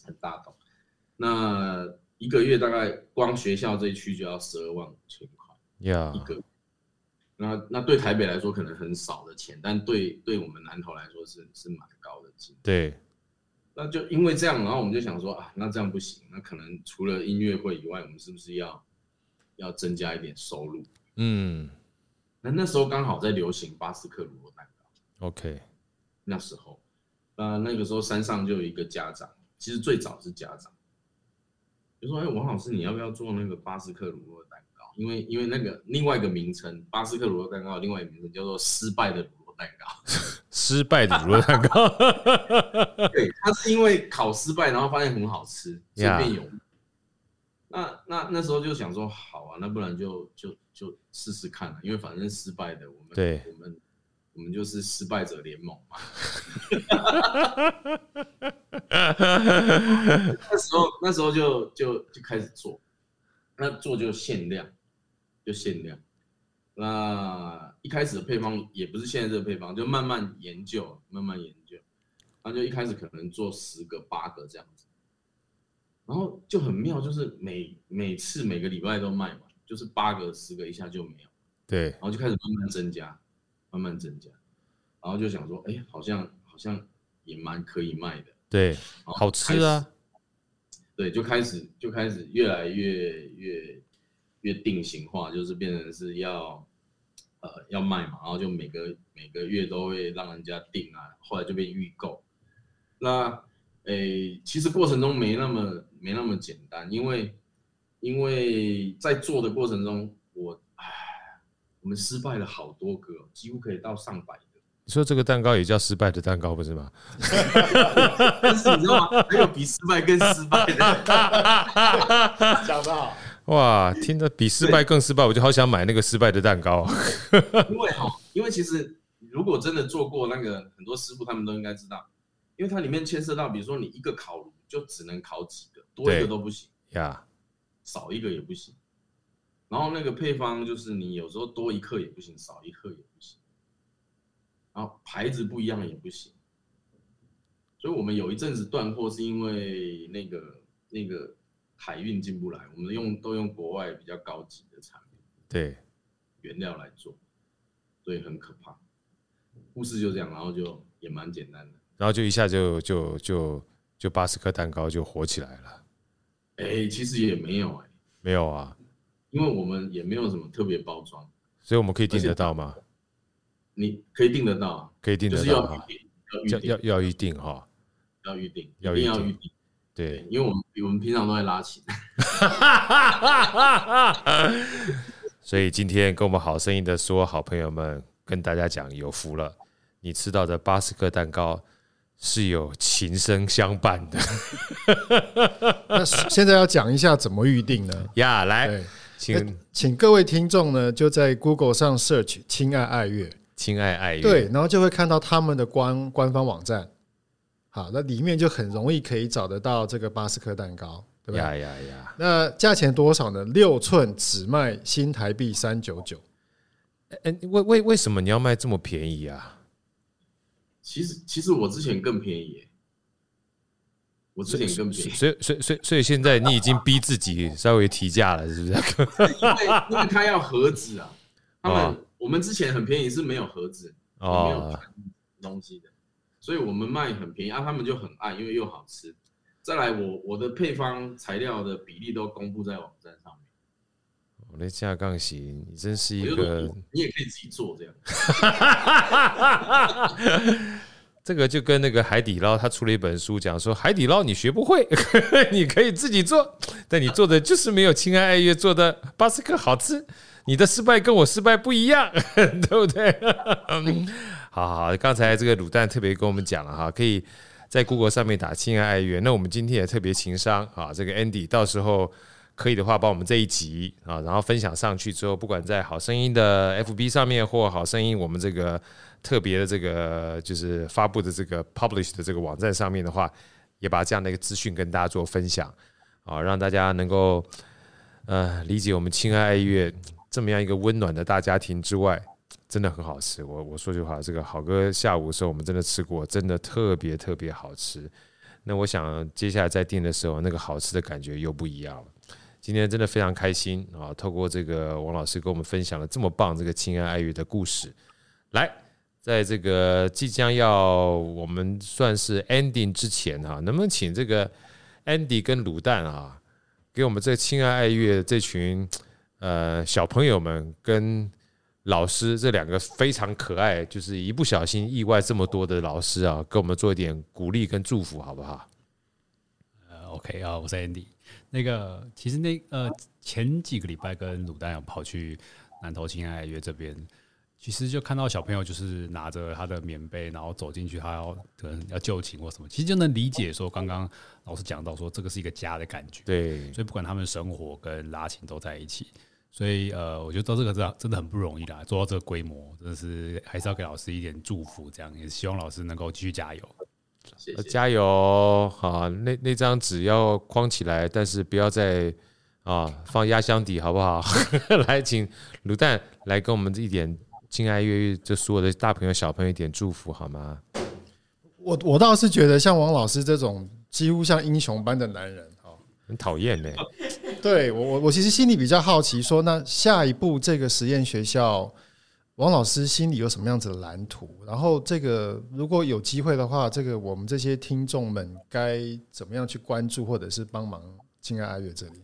Speaker 4: 很大栋，那一个月大概光学校这一区就要十二万五千块，
Speaker 1: 呀，
Speaker 4: 一个月。那那对台北来说可能很少的钱，但对对我们南投来说是是蛮高的金。
Speaker 1: 对，
Speaker 4: 那就因为这样，然后我们就想说啊，那这样不行，那可能除了音乐会以外，我们是不是要要增加一点收入？
Speaker 1: 嗯，
Speaker 4: 那那时候刚好在流行巴斯克乳酪蛋糕。
Speaker 1: OK，
Speaker 4: 那时候，那那个时候山上就有一个家长，其实最早是家长，就说：“哎，王老师，你要不要做那个巴斯克乳酪蛋糕？”因为因为那个另外一个名称，巴斯克乳酪蛋糕，另外一个名称叫做失败的乳酪蛋糕。
Speaker 1: 失败的乳酪蛋糕，
Speaker 4: 对，他是因为烤失败，然后发现很好吃，随便有。那那那时候就想说，好啊，那不然就就就试试看啊，因为反正失败的，我们
Speaker 1: 对，
Speaker 4: 我们我们就是失败者联盟嘛。那时候那时候就就就开始做，那做就限量。就限量，那一开始的配方也不是现在这个配方，就慢慢研究，慢慢研究，那就一开始可能做十个、八个这样子，然后就很妙，就是每每次每个礼拜都卖完，就是八个、十个一下就没有，
Speaker 1: 对，
Speaker 4: 然后就开始慢慢增加，慢慢增加，然后就想说，哎，好像好像也蛮可以卖的，
Speaker 1: 对，好吃啊，
Speaker 4: 对，就开始就开始越来越越。越定型化，就是变成是要，呃，要卖嘛，然后就每个每个月都会让人家订啊，后来就变预购。那，诶、欸，其实过程中没那么没那么简单，因为因为在做的过程中，我唉，我们失败了好多个，几乎可以到上百个。
Speaker 1: 你说这个蛋糕也叫失败的蛋糕不是吗？
Speaker 4: 但是你知道吗？还有比失败更失败的，
Speaker 2: 讲得好。
Speaker 1: 哇，听着比失败更失败，我就好想买那个失败的蛋糕。
Speaker 4: 因为哈，因为其实如果真的做过那个，很多师傅他们都应该知道，因为它里面牵涉到，比如说你一个烤炉就只能烤几个，多一个都不行
Speaker 1: 呀，
Speaker 4: 少一个也不行。然后那个配方就是你有时候多一克也不行，少一克也不行。然后牌子不一样也不行。所以我们有一阵子断货，是因为那个那个。海运进不来，我们用都用国外比较高级的产品，
Speaker 1: 对，
Speaker 4: 原料来做，所以很可怕。故事就这样，然后就也蛮简单的，
Speaker 1: 然后就一下就就就就巴斯克蛋糕就火起来了。
Speaker 4: 哎、欸，其实也没有哎、欸，
Speaker 1: 没有啊，
Speaker 4: 因为我们也没有什么特别包装，
Speaker 1: 所以我们可以订得到吗？
Speaker 4: 你可以订得到，
Speaker 1: 可以订得到，
Speaker 4: 要要
Speaker 1: 要要预定哈，
Speaker 4: 要预定，一定要预定。
Speaker 1: 对，
Speaker 4: 因为我们我们平常都在拉琴，
Speaker 1: 所以今天跟我们好声音的所有好朋友们跟大家讲，有福了，你吃到的八十克蛋糕是有琴声相伴的。
Speaker 2: 那现在要讲一下怎么预定呢？
Speaker 1: 呀，来，请
Speaker 2: 请各位听众呢就在 Google 上 search“ 亲爱爱乐”，
Speaker 1: 亲爱爱乐，
Speaker 2: 对，然后就会看到他们的官官方网站。好，那里面就很容易可以找得到这个巴斯克蛋糕，对吧？呀呀呀！那价钱多少呢？六寸只卖新台币三九九。
Speaker 1: 哎，为为为什么你要卖这么便宜啊？
Speaker 4: 其实其实我之前更便宜，我之前更便宜。
Speaker 1: 所以所以所以所以现在你已经逼自己稍微提价了，是不是？
Speaker 4: 因为因为他要盒子啊，他们我们之前很便宜是没有盒子，没有东西的。所以我们卖很便宜啊，他们就很爱，因为又好吃。再来我，我我的配方材料的比例都公布在网站上面。
Speaker 1: 我的下杠型，你真是一个，
Speaker 4: 你也可以自己做这样。
Speaker 1: 这个就跟那个海底捞，他出了一本书，讲说海底捞你学不会，你可以自己做，但你做的就是没有亲爱爱乐做的巴斯克好吃。你的失败跟我失败不一样，对不对？好好，刚才这个卤蛋特别跟我们讲了哈，可以在 Google 上面打“亲爱爱乐”。那我们今天也特别情商啊，这个 Andy 到时候可以的话，把我们这一集啊，然后分享上去之后，不管在好声音的 FB 上面，或好声音我们这个特别的这个就是发布的这个 publish 的这个网站上面的话，也把这样的一个资讯跟大家做分享啊，让大家能够呃理解我们亲爱爱乐这么样一个温暖的大家庭之外，真的很好吃。我我说句话，这个好哥下午的时候我们真的吃过，真的特别特别好吃。那我想接下来再订的时候，那个好吃的感觉又不一样了。今天真的非常开心啊！透过这个王老师跟我们分享了这么棒这个亲爱爱乐的故事，来，在这个即将要我们算是 ending 之前啊，能不能请这个 Andy 跟卤蛋啊，给我们这亲爱爱乐这群呃小朋友们跟老师这两个非常可爱，就是一不小心意外这么多的老师啊，给我们做一点鼓励跟祝福，好不好？
Speaker 3: 呃，OK 啊，我是 Andy。那个其实那呃前几个礼拜跟卤蛋有跑去南投亲爱爱乐这边，其实就看到小朋友就是拿着他的棉被，然后走进去，他要可能要就寝或什么，其实就能理解说刚刚老师讲到说这个是一个家的感觉，
Speaker 1: 对，
Speaker 3: 所以不管他们生活跟拉琴都在一起，所以呃我觉得到这个真真的很不容易啦，做到这个规模，真的是还是要给老师一点祝福，这样也希望老师能够继续加油。
Speaker 1: 谢谢加油！好，那那张纸要框起来，但是不要再啊放压箱底，好不好？来，请卤蛋来跟我们一点敬爱越狱这所有的大朋友小朋友一点祝福，好吗？
Speaker 2: 我我倒是觉得像王老师这种几乎像英雄般的男人，
Speaker 1: 很讨厌呢。
Speaker 2: 对我我我其实心里比较好奇，说那下一步这个实验学校。王老师心里有什么样子的蓝图？然后这个如果有机会的话，这个我们这些听众们该怎么样去关注，或者是帮忙亲爱爱乐这里？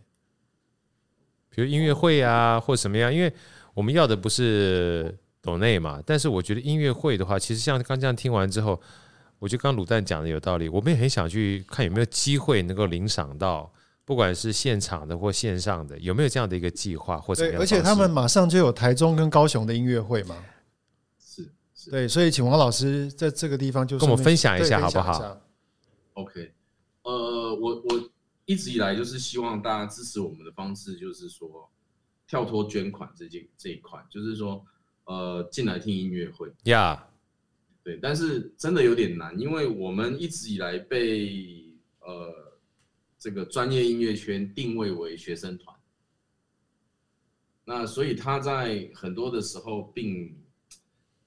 Speaker 1: 比如音乐会啊，或者什么样？因为我们要的不是抖内嘛。但是我觉得音乐会的话，其实像刚这样听完之后，我觉得刚卤蛋讲的有道理。我们也很想去看有没有机会能够领赏到。不管是现场的或线上的，有没有这样的一个计划或者？
Speaker 2: 而且他们马上就有台中跟高雄的音乐会嘛。
Speaker 4: 是，是，
Speaker 2: 对，所以请王老师在这个地方就
Speaker 1: 跟我们分享一下好不好
Speaker 4: ？OK，呃，我我一直以来就是希望大家支持我们的方式，就是说跳脱捐款这件这一块，就是说呃进来听音乐会
Speaker 1: 呀。Yeah.
Speaker 4: 对，但是真的有点难，因为我们一直以来被呃。这个专业音乐圈定位为学生团，那所以他在很多的时候并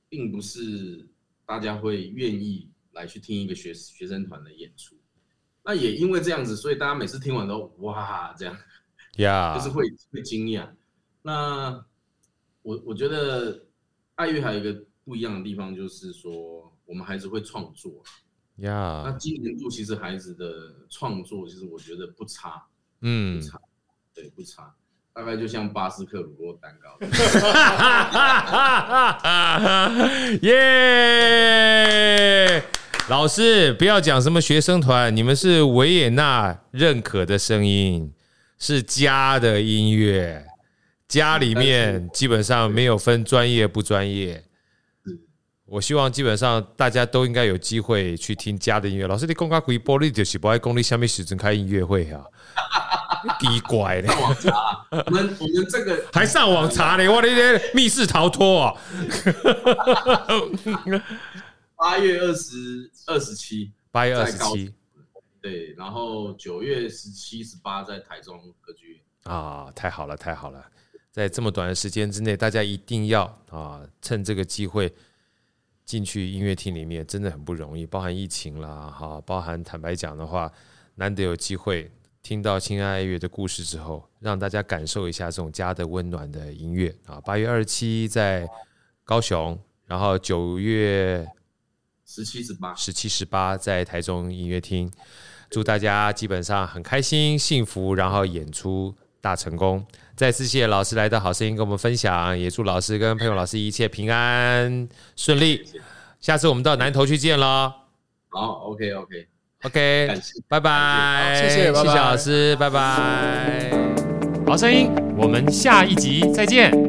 Speaker 4: 并不是大家会愿意来去听一个学学生团的演出。那也因为这样子，所以大家每次听完都哇这样，呀，就是会会惊讶。那我我觉得爱乐还有一个不一样的地方，就是说我们还是会创作。
Speaker 1: 呀，
Speaker 4: 那今年度其实孩子的创作，其实我觉得不差，
Speaker 1: 嗯，
Speaker 4: 不差，对，不差，大概就像巴斯克乳酪蛋糕。
Speaker 1: 耶！老师，不要讲什么学生团，你们是维也纳认可的声音，是家的音乐，家里面基本上没有分专业不专业。我希望基本上大家都应该有机会去听家的音乐。老师，你公开回玻璃就是不爱公立下面时阵开音乐会啊？奇怪嘞？上网
Speaker 4: 查，我们我们这个
Speaker 1: 还上网查呢？我的天，密室逃脱啊！
Speaker 4: 八月二十二十七，
Speaker 1: 八月二十七，
Speaker 4: 对，然后九月十七、十八在台中歌剧院
Speaker 1: 啊，太好了，太好了！在这么短的时间之内，大家一定要啊，趁这个机会。进去音乐厅里面真的很不容易，包含疫情啦，哈，包含坦白讲的话，难得有机会听到亲爱爱乐的故事之后，让大家感受一下这种家的温暖的音乐啊。八月二十七在高雄，然后九月
Speaker 4: 十七、十八，
Speaker 1: 十七、十八在台中音乐厅，祝大家基本上很开心、幸福，然后演出大成功。再次谢谢老师来到好声音跟我们分享，也祝老师跟佩蓉老师一切平安顺利。下次我们到南投去见喽。
Speaker 4: 好，OK OK
Speaker 1: OK，拜拜，
Speaker 2: 谢谢，谢谢
Speaker 1: 老师，拜拜。好声音，我们下一集再见。